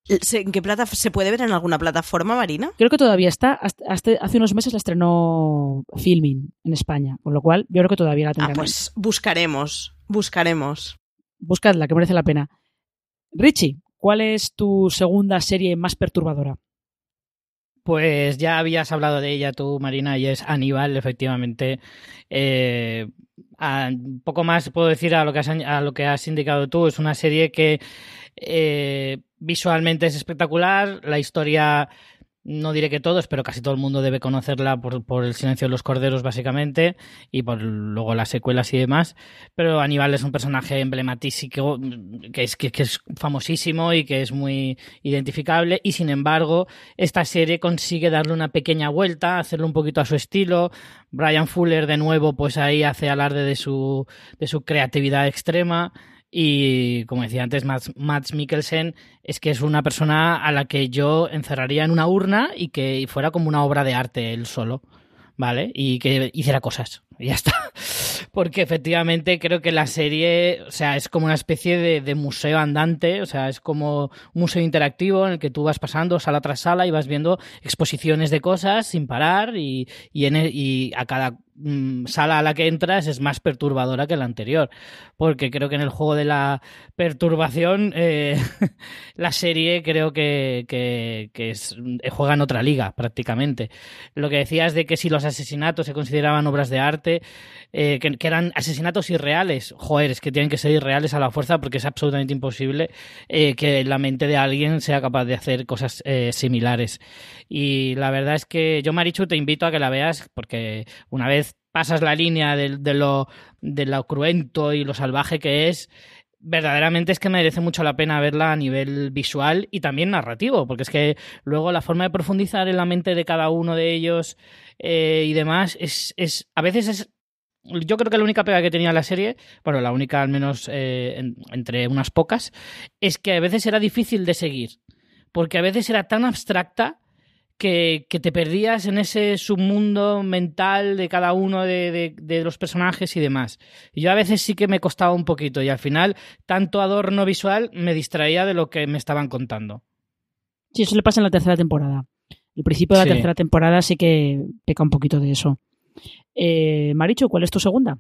¿En qué plata se puede ver en alguna plataforma, Marina? Creo que todavía está. Hasta, hace unos meses la estrenó Filming en España, con lo cual yo creo que todavía la ah, tendremos. Ah, pues buscaremos, buscaremos. Buscadla, que merece la pena. Richie, ¿cuál es tu segunda serie más perturbadora? Pues ya habías hablado de ella tú, Marina, y es Aníbal, efectivamente. Eh, un poco más puedo decir a lo que has, a lo que has indicado tú. Es una serie que eh, visualmente es espectacular, la historia no diré que todos, pero casi todo el mundo debe conocerla por, el silencio de los corderos, básicamente, y por luego las secuelas y demás. Pero Aníbal es un personaje emblemático, que es, que, es famosísimo y que es muy identificable, y sin embargo, esta serie consigue darle una pequeña vuelta, hacerlo un poquito a su estilo. Brian Fuller, de nuevo, pues ahí hace alarde de su, de su creatividad extrema. Y como decía antes, Max Mikkelsen es que es una persona a la que yo encerraría en una urna y que fuera como una obra de arte él solo, ¿vale? Y que hiciera cosas. Y ya está. Porque efectivamente creo que la serie, o sea, es como una especie de, museo andante, o sea, es como un museo interactivo en el que tú vas pasando sala tras sala y vas viendo exposiciones de cosas sin parar y, y, e, y a cada Mm, sala a la que entras es más perturbadora que la anterior. Porque creo que en el juego de la perturbación, eh, la serie creo que, es, juega en otra liga prácticamente. Lo que decías de que si los asesinatos se consideraban obras de arte, eh, que, eran asesinatos irreales, joder, es que tienen que ser irreales a la fuerza porque es absolutamente imposible que la mente de alguien sea capaz de hacer cosas similares. Y la verdad es que yo, Marichu, te invito a que la veas porque una vez pasas la línea de, lo, de lo cruento y lo salvaje que es, verdaderamente es que merece mucho la pena verla a nivel visual y también narrativo, porque es que luego la forma de profundizar en la mente de cada uno de ellos eh, y demás es, es, a veces es yo creo que la única pega que tenía la serie, bueno, la única al menos eh, entre unas pocas, es que a veces era difícil de seguir, porque a veces era tan abstracta que, te perdías en ese submundo mental de cada uno de, los personajes y demás. Y yo a veces sí que me costaba un poquito y al final tanto adorno visual me distraía de lo que me estaban contando. Sí, eso le pasa en la tercera temporada. El principio de la tercera temporada sí que peca un poquito de eso. Eh, Maricho, ¿cuál es tu segunda?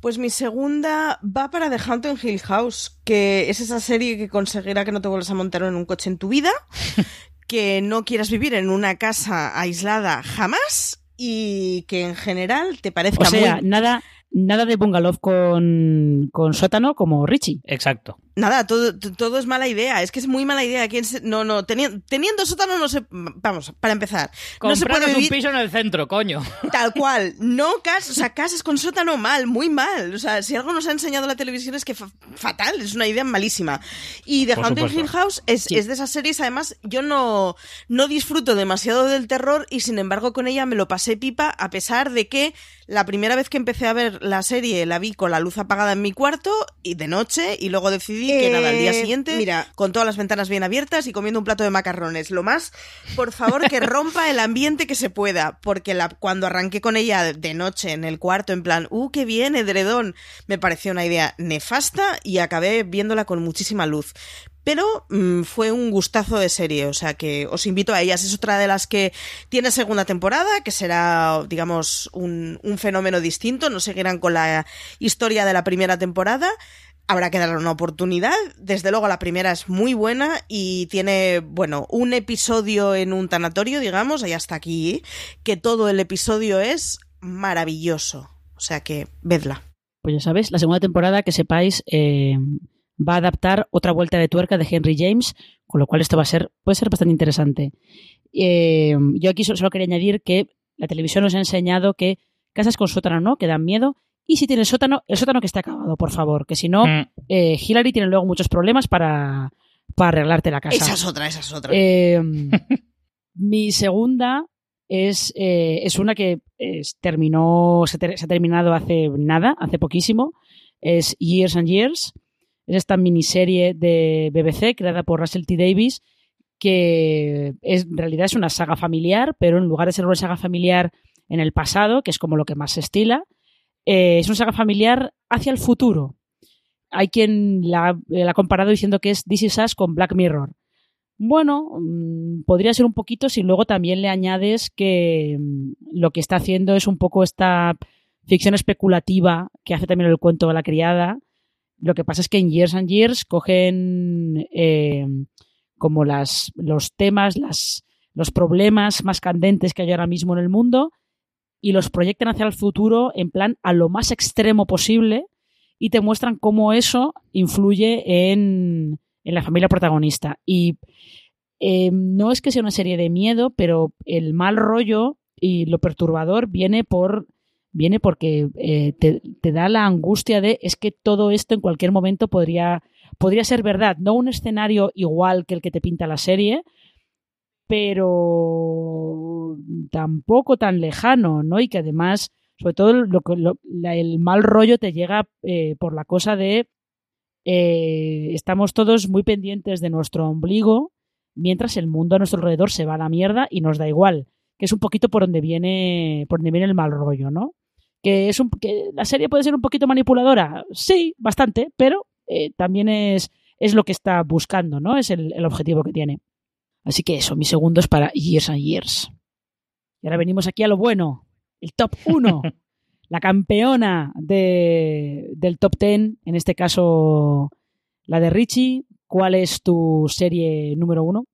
Pues mi segunda va para The Haunted Hill House, que es esa serie que conseguirá que no te vuelvas a montar en un coche en tu vida, que no quieras vivir en una casa aislada jamás y que en general te parezca o sea, nada nada de bungalow con, con sótano como Richie. Exacto. Nada, todo, todo es mala idea. Es que es muy mala idea. ¿Quién no, no, teniendo, teniendo sótano no se... Vamos, para empezar. no se puede vivir... un piso en el centro, coño. Tal cual. No casas, o sea, casas con sótano mal, muy mal. O sea, si algo nos ha enseñado la televisión es que fatal, es una idea malísima. Y The Haunted Hill House es, es de esas series, además, yo no, no disfruto demasiado del terror y sin embargo con ella me lo pasé pipa a pesar de que la primera vez que empecé a ver la serie la vi con la luz apagada en mi cuarto y de noche y luego decidí que nada, al día eh, siguiente, mira, con todas las ventanas bien abiertas y comiendo un plato de macarrones. Lo más, por favor, que rompa el ambiente que se pueda, porque la, cuando arranqué con ella de noche en el cuarto, en plan, ¡uh, qué bien, edredón! Me pareció una idea nefasta y acabé viéndola con muchísima luz pero mm, fue un gustazo de serie, o sea que os invito a ellas. Es otra de las que tiene segunda temporada, que será, digamos, un, un fenómeno distinto, no seguirán con la historia de la primera temporada, habrá que darle una oportunidad. Desde luego la primera es muy buena y tiene, bueno, un episodio en un tanatorio, digamos, ahí hasta aquí, que todo el episodio es maravilloso. O sea que, vedla. Pues ya sabes, la segunda temporada, que sepáis, eh, va a adaptar otra vuelta de tuerca de Henry James, con lo cual esto va a ser, puede ser bastante interesante. Eh, yo aquí solo, quería añadir que la televisión nos ha enseñado que casas con sótano no, que dan miedo, y si tiene sótano, el sótano que esté acabado, por favor, que si no, mm. eh, Hillary tiene luego muchos problemas para, para arreglarte la casa. Esa es otra, esa es otra. Eh, mi segunda es, eh, es una que terminó, se, ha terminado hace nada, hace poquísimo. Es Years and Years. Es esta miniserie de BBC creada por Russell T. Davis, que es, en realidad es una saga familiar, pero en lugar de ser una saga familiar en el pasado, que es como lo que más se estila, eh, es una saga familiar hacia el futuro. Hay quien la, ha comparado diciendo que es This Is con Black Mirror. Bueno, mm, podría ser un poquito si luego también le añades que mm, lo que está haciendo es un poco esta ficción especulativa que hace también el cuento de la criada. Lo que pasa es que en Years and Years cogen eh, como las, los temas, las, los problemas más candentes que hay ahora mismo en el mundo y los proyectan hacia el futuro en plan a lo más extremo posible y te muestran cómo eso influye en, la familia protagonista. Y eh, no es que sea una serie de miedo, pero el mal rollo y lo perturbador viene por viene porque eh, te, te, da la angustia de es que todo esto en cualquier momento podría, podría ser verdad, no un escenario igual que el que te pinta la serie, pero tampoco tan lejano, ¿no? Y que además, sobre todo, lo, el mal rollo te llega eh, por la cosa de eh, estamos todos muy pendientes de nuestro ombligo mientras el mundo a nuestro alrededor se va a la mierda y nos da igual, que es un poquito por donde viene, por donde viene el mal rollo, ¿no? Que es un, la serie puede ser un poquito manipuladora, sí, bastante, pero eh, también es, es lo que está buscando, ¿no? Es el objetivo que tiene. Así que eso, mis segundos para Years and Years. Y ahora venimos aquí a lo bueno, el top 1, la campeona de, del top 10, en este caso la de Richie. ¿Cuál es tu serie número uno?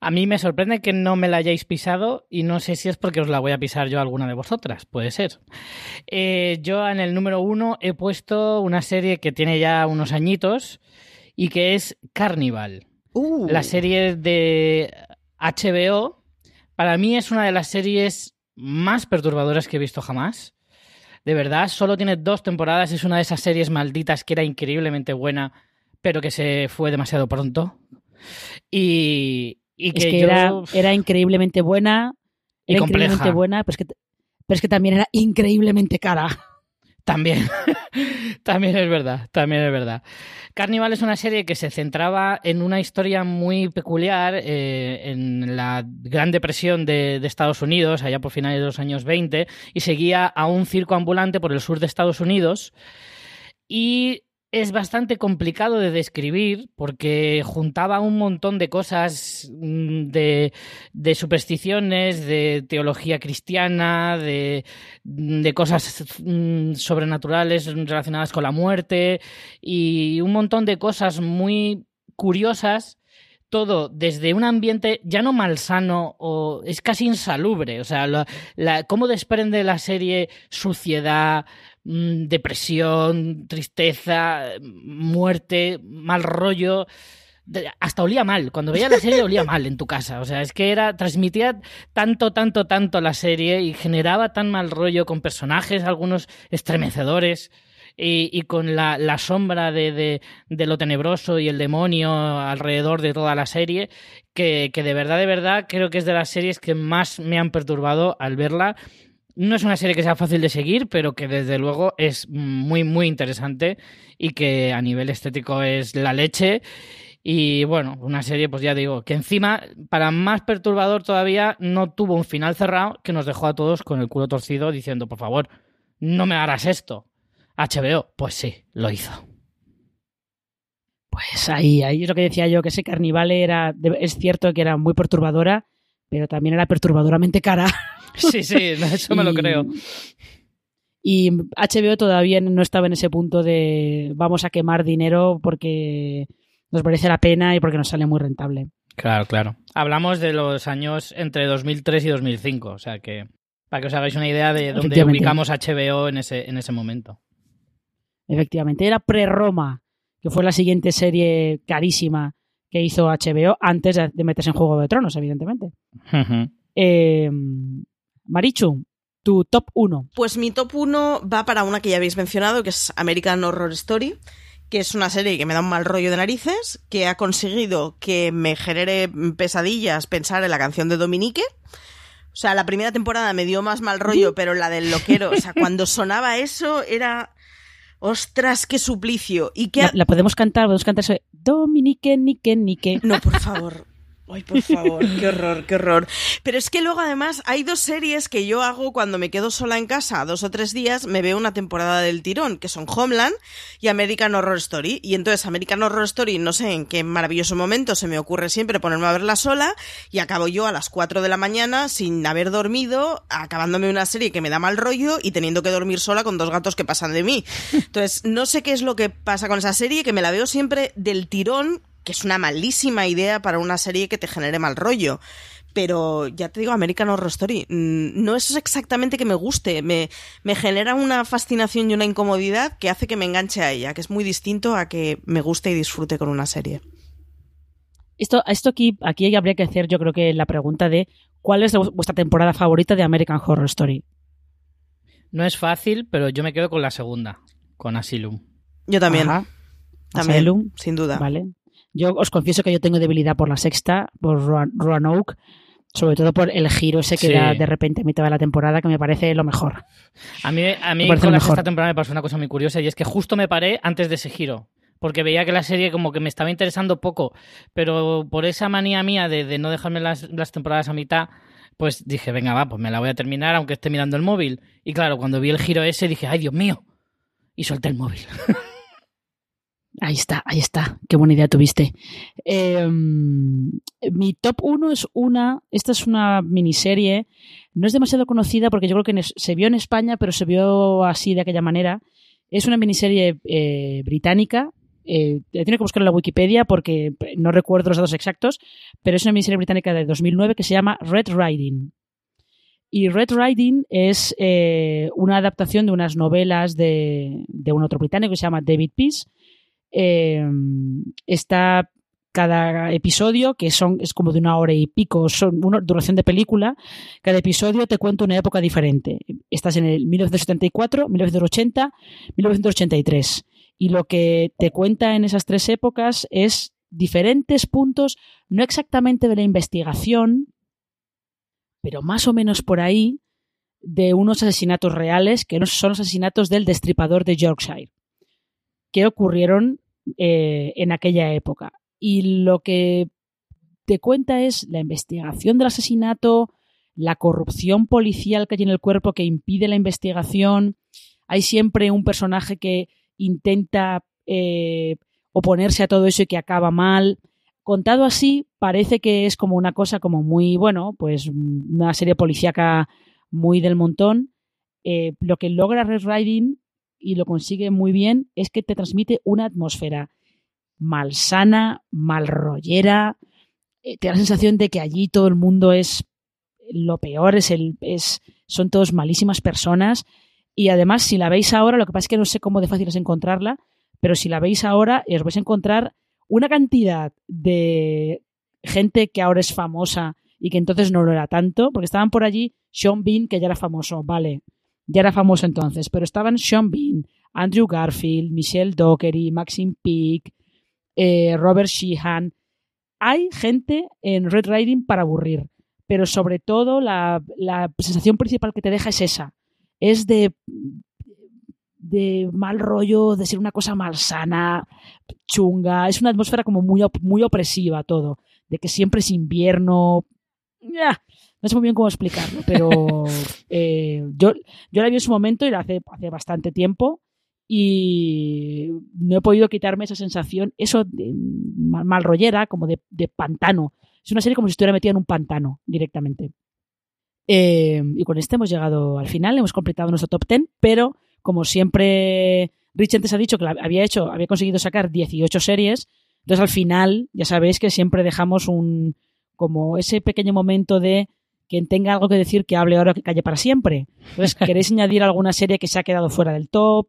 A mí me sorprende que no me la hayáis pisado y no sé si es porque os la voy a pisar yo a alguna de vosotras, puede ser. Eh, yo en el número uno he puesto una serie que tiene ya unos añitos y que es Carnival. Uh. La serie de HBO, para mí es una de las series más perturbadoras que he visto jamás. De verdad, solo tiene dos temporadas, es una de esas series malditas que era increíblemente buena, pero que se fue demasiado pronto. Y, que, era, increíblemente buena, y increíblemente buena, pero que, pero es que también era increíblemente cara. También, también es verdad, también es verdad. Carnival es una serie que se centraba en una historia muy peculiar eh, en la Gran Depresión de, de, Estados Unidos, allá por finales de los años 20, y seguía a un circo ambulante por el sur de Estados Unidos. Y es bastante complicado de describir porque juntaba un montón de cosas mm, de, supersticiones, de teología cristiana, de, de, cosas mm, sobrenaturales relacionadas con la muerte y un montón de cosas muy curiosas todo desde un ambiente ya no malsano o es casi insalubre. O sea, cómo desprende la serie suciedad, Mm, depresión, tristeza, muerte, mal rollo. Hasta olía mal. Cuando veía la serie olía mal en tu casa. O sea, es que era. transmitía tanto, tanto, tanto la serie y generaba tan mal rollo con personajes, algunos estremecedores. Y, con la, sombra de, de, lo tenebroso y el demonio alrededor de toda la serie, que, que de verdad, de verdad, creo que es de las series que más me han perturbado al verla no es una serie que sea fácil de seguir, pero que desde luego es muy, muy interesante y que a nivel estético es la leche. Y bueno, una serie, pues ya digo, que encima, para más perturbador todavía, no tuvo un final cerrado que nos dejó a todos con el culo torcido diciendo, por favor, no me hagas esto. HBO, pues sí, lo hizo. Pues ahí, ahí es lo que decía yo, que ese Carnivale era, es cierto que era muy perturbadora, pero también era perturbadoramente cara. Sí, sí, eso me lo creo. Y HBO todavía no estaba en ese punto de vamos a quemar dinero porque nos merece la pena y porque nos sale muy rentable. Claro, claro. Hablamos de los años entre 2003 y 2005, o sea que para que os hagáis una idea de dónde ubicamos HBO en ese, en ese momento. Efectivamente, era pre-Roma, que fue la siguiente serie carísima que hizo HBO antes de meterse en Juego de Tronos, evidentemente. eh, Marichu, tu top 1. Pues mi top 1 va para una que ya habéis mencionado, que es American Horror Story, que es una serie que me da un mal rollo de narices, que ha conseguido que me genere pesadillas pensar en la canción de Dominique. O sea, la primera temporada me dio más mal rollo, pero la del loquero, o sea, cuando sonaba eso era Ostras, qué suplicio. ¿Y qué la, podemos cantar, podemos cantar eso. Dominique, Nique, Nique. No, por favor. Ay, por favor, qué horror, qué horror. Pero es que luego además hay dos series que yo hago cuando me quedo sola en casa dos o tres días, me veo una temporada del tirón, que son Homeland y American Horror Story. Y entonces American Horror Story, no sé en qué maravilloso momento se me ocurre siempre ponerme a verla sola y acabo yo a las 4 de la mañana sin haber dormido, acabándome una serie que me da mal rollo y teniendo que dormir sola con dos gatos que pasan de mí. Entonces, no sé qué es lo que pasa con esa serie, que me la veo siempre del tirón que es una malísima idea para una serie que te genere mal rollo. Pero ya te digo, American Horror Story, mm, no es exactamente que me guste, me, me genera una fascinación y una incomodidad que hace que me enganche a ella, que es muy distinto a que me guste y disfrute con una serie. Esto, esto aquí, aquí habría que hacer, yo creo que la pregunta de ¿cuál es vuestra temporada favorita de American Horror Story? No es fácil, pero yo me quedo con la segunda, con Asylum. Yo también. También, Asylum. sin duda. Vale. Yo os confieso que yo tengo debilidad por la sexta, por Roanoke, sobre todo por el giro ese que da de repente a mitad de la temporada, que me parece lo mejor. A mí, a mí con la sexta temporada me pasó una cosa muy curiosa y es que justo me paré antes de ese giro. Porque veía que la serie como que me estaba interesando poco, pero por esa manía mía de, no dejarme las, las temporadas a mitad, pues dije, venga, va, pues me la voy a terminar aunque esté mirando el móvil. Y claro, cuando vi el giro ese dije, ay, Dios mío. Y solté el móvil. Ahí está, ahí está. Qué buena idea tuviste. Em, mi top 1 es una. Esta es una miniserie. No es demasiado conocida porque yo creo que se vio en España, pero se vio así de aquella manera. Es una miniserie eh, británica. Eh, tengo que buscar en la Wikipedia porque no recuerdo los datos exactos, pero es una miniserie británica de 2009 que se llama Red Riding. Y Red Riding es eh, una adaptación de unas novelas de, de un otro británico que se llama David Peace eh, está cada episodio, que son, es como de una hora y pico, son una duración de película, cada episodio te cuenta una época diferente. Estás en el 1974, 1980, 1983. Y lo que te cuenta en esas tres épocas es diferentes puntos, no exactamente de la investigación, pero más o menos por ahí, de unos asesinatos reales, que son los asesinatos del destripador de Yorkshire que ocurrieron eh, en aquella época. Y lo que te cuenta es la investigación del asesinato, la corrupción policial que hay en el cuerpo que impide la investigación. Hay siempre un personaje que intenta eh, oponerse a todo eso y que acaba mal. Contado así, parece que es como una cosa como muy, bueno, pues una serie policíaca muy del montón. Eh, lo que logra Red Riding y lo consigue muy bien es que te transmite una atmósfera malsana, malrollera, eh, te da la sensación de que allí todo el mundo es lo peor, es el, es, son todos malísimas personas. Y además si la veis ahora, lo que pasa es que no sé cómo de fácil es encontrarla, pero si la veis ahora os vais a encontrar una cantidad de gente que ahora es famosa y que entonces no lo era tanto, porque estaban por allí Sean Bean, que ya era famoso, vale, ya era famoso entonces, pero estaban Sean Bean, Andrew Garfield, Michelle Dockery, Maxine Peake, eh, Robert Sheehan. Hay gente en Red Riding para aburrir, pero sobre todo la, sensación principal que te deja es esa. Es de, de mal rollo, de ser una cosa malsana, chunga. Es una atmósfera como muy, muy opresiva todo. De que siempre es invierno. No sé muy bien cómo explicarlo, pero eh, yo, yo la vi en su momento y la hace, hace bastante tiempo y no he podido quitarme esa sensación, eso de mal, rollera, como de, pantano. Es una serie como si estuviera metida en un pantano directamente. Eh, y con este hemos llegado al final, hemos completado nuestro top 10, pero como siempre Rich antes ha dicho que había hecho, había conseguido sacar 18 series, entonces al final ya sabéis que siempre dejamos un como ese pequeño momento de quien tenga algo que decir que hable ahora que calle para siempre. Entonces, ¿queréis añadir alguna serie que se ha quedado fuera del top?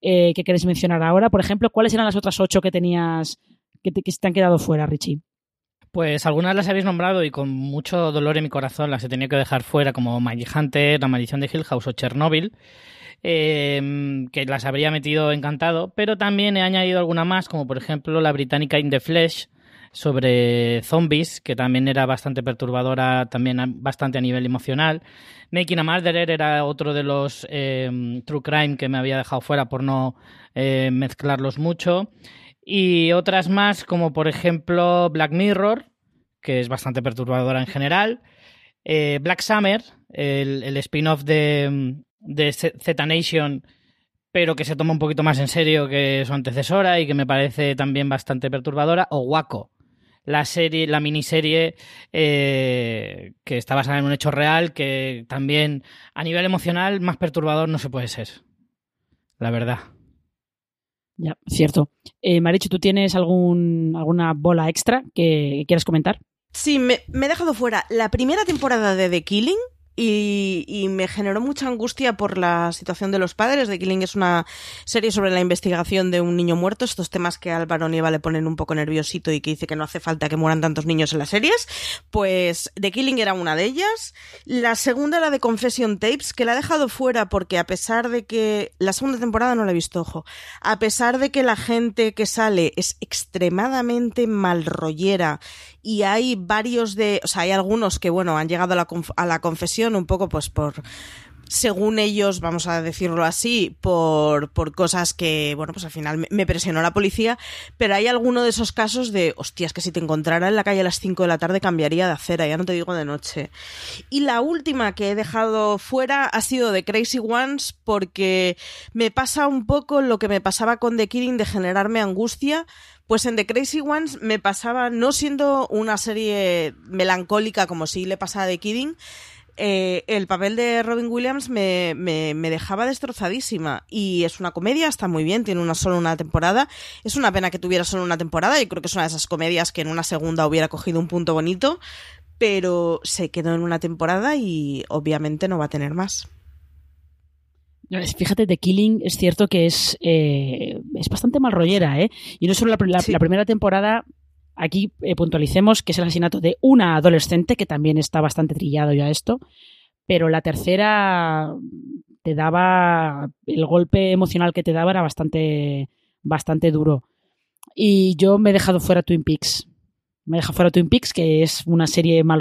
Eh, que queréis mencionar ahora? Por ejemplo, ¿cuáles eran las otras ocho que tenías que te, que te han quedado fuera, Richie? Pues algunas las habéis nombrado y con mucho dolor en mi corazón las he tenido que dejar fuera, como Magic Hunter, La Maldición de Hill House o Chernobyl. Em, que las habría metido encantado, pero también he añadido alguna más, como por ejemplo la británica In the Flesh, sobre zombies, que también era bastante perturbadora, también bastante a nivel emocional. Making a Murderer era otro de los em, True Crime que me había dejado fuera por no eh, mezclarlos mucho. Y otras más, como por ejemplo Black Mirror, que es bastante perturbadora en general. Eh, Black Summer, el spin-off de, de Z Nation, pero que se toma un poquito más en serio que su antecesora y que me parece también bastante perturbadora, o Waco, la serie, la miniserie eh, que está basada en un hecho real, que también a nivel emocional más perturbador no se puede ser. La verdad. Ya, cierto. Eh, Marichu, ¿tú tienes algún, alguna bola extra que quieras comentar? Sí, me, me he dejado fuera la primera temporada de The Killing, y, me generó mucha angustia por la situación de los padres. The Killing es una serie sobre la investigación de un niño muerto, estos temas que Álvaro Nieva le ponen un poco nerviosito y que dice que no hace falta que mueran tantos niños en las series. Pues The Killing era una de ellas. La segunda era de Confession Tapes, que la he dejado fuera porque a pesar de que la segunda temporada no la he visto, ojo, a pesar de que la gente que sale es extremadamente malrollera y hay varios de, o sea, hay algunos que, bueno, han llegado a la, a la confesión un poco pues por según ellos, vamos a decirlo así, por, por cosas que, bueno, pues al final me, presionó la policía, pero hay alguno de esos casos de, hostias, que si te encontrara en la calle a las 5 de la tarde cambiaría de acera, ya no te digo de noche. Y la última que he dejado fuera ha sido de Crazy Ones, porque me pasa un poco lo que me pasaba con The Killing de generarme angustia, pues en The Crazy Ones me pasaba, no siendo una serie melancólica como si le pasaba a The Kidding, eh, el papel de Robin Williams me, dejaba destrozadísima. Y es una comedia, está muy bien, tiene una solo una temporada. Es una pena que tuviera solo una temporada, y creo que es una de esas comedias que en una segunda hubiera cogido un punto bonito, pero se quedó en una temporada y obviamente no va a tener más. Fíjate, The Killing es cierto que es, eh, es bastante mal rollera, ¿eh? Y no solo la, primera temporada, aquí eh, puntualicemos que es el asesinato de una adolescente, que también está bastante trillado ya esto, pero la tercera te daba, el golpe emocional que te daba era bastante, bastante duro. Y yo me he dejado fuera Twin Peaks me deja fuera Twin Peaks, que es una serie mal,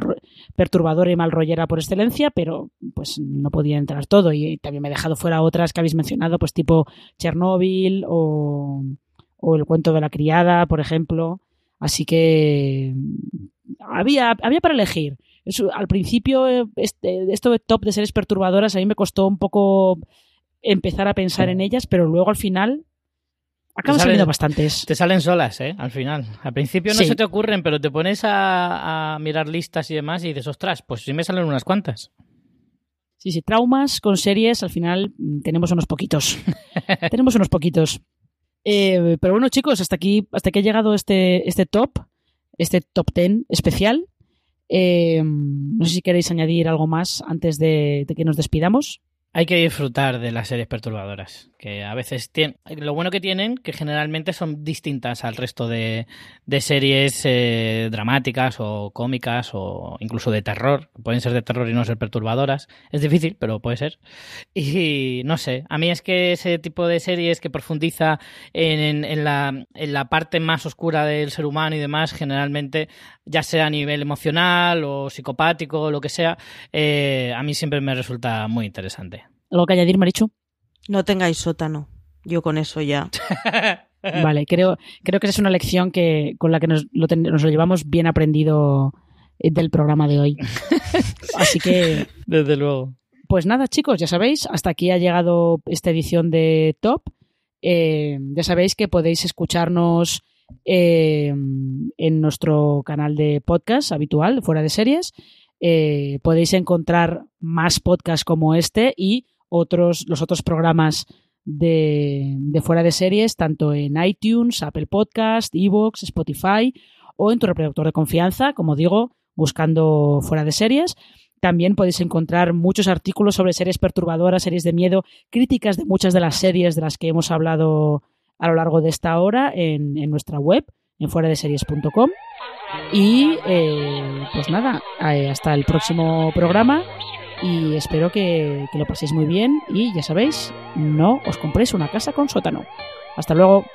perturbadora y mal rollera por excelencia, pero pues no podía entrar todo. Y también me he dejado fuera otras que habéis mencionado, pues tipo Chernobyl o, El cuento de la criada, por ejemplo. Así que había, había para elegir. al principio, este, esto de top de series perturbadoras a mí me costó un poco empezar a pensar en ellas, pero luego al final Acaban saliendo bastantes. Te salen solas, ¿eh? Al final. Al principio no se te ocurren, pero te pones a, mirar listas y demás y dices, ostras, pues sí me salen unas cuantas. Sí, sí, traumas con series, al final mm, tenemos unos poquitos. tenemos unos poquitos. Eh, pero bueno, chicos, hasta aquí, hasta que ha llegado este, este top, este top ten especial. Eh, no sé si queréis añadir algo más antes de que nos despidamos. Hay que disfrutar de las series perturbadoras, que a veces tienen... Lo bueno que tienen, que generalmente son distintas al resto de, series eh, dramáticas o cómicas o incluso de terror. Pueden ser de terror y no ser perturbadoras. Es difícil, pero puede ser. Y no sé, a mí es que ese tipo de series que profundiza en, la parte más oscura del ser humano y demás, generalmente, ya sea a nivel emocional o psicopático o lo que sea, eh, a mí siempre me resulta muy interesante. ¿Algo que añadir, Marichu? No tengáis sótano. Yo con eso ya. vale, creo, creo que esa es una lección que, con la que nos lo, nos lo llevamos bien aprendido eh, del programa de hoy. Así que. Desde luego. Pues nada, chicos, ya sabéis, hasta aquí ha llegado esta edición de Top. Eh, ya sabéis que podéis escucharnos eh, en nuestro canal de podcast habitual, fuera de series. Eh, podéis encontrar más podcasts como este y otros, los otros programas de, de, fuera de series, tanto en iTunes, Apple Podcast, Evox, Spotify o en tu reproductor de confianza, como digo, buscando fuera de series. También podéis encontrar muchos artículos sobre series perturbadoras, series de miedo, críticas de muchas de las series de las que hemos hablado a lo largo de esta hora en, en nuestra web, en fuera de series.com. Y eh, pues nada, eh, hasta el próximo programa y espero que, lo paséis muy bien y ya sabéis, no os compréis una casa con sótano. Hasta luego.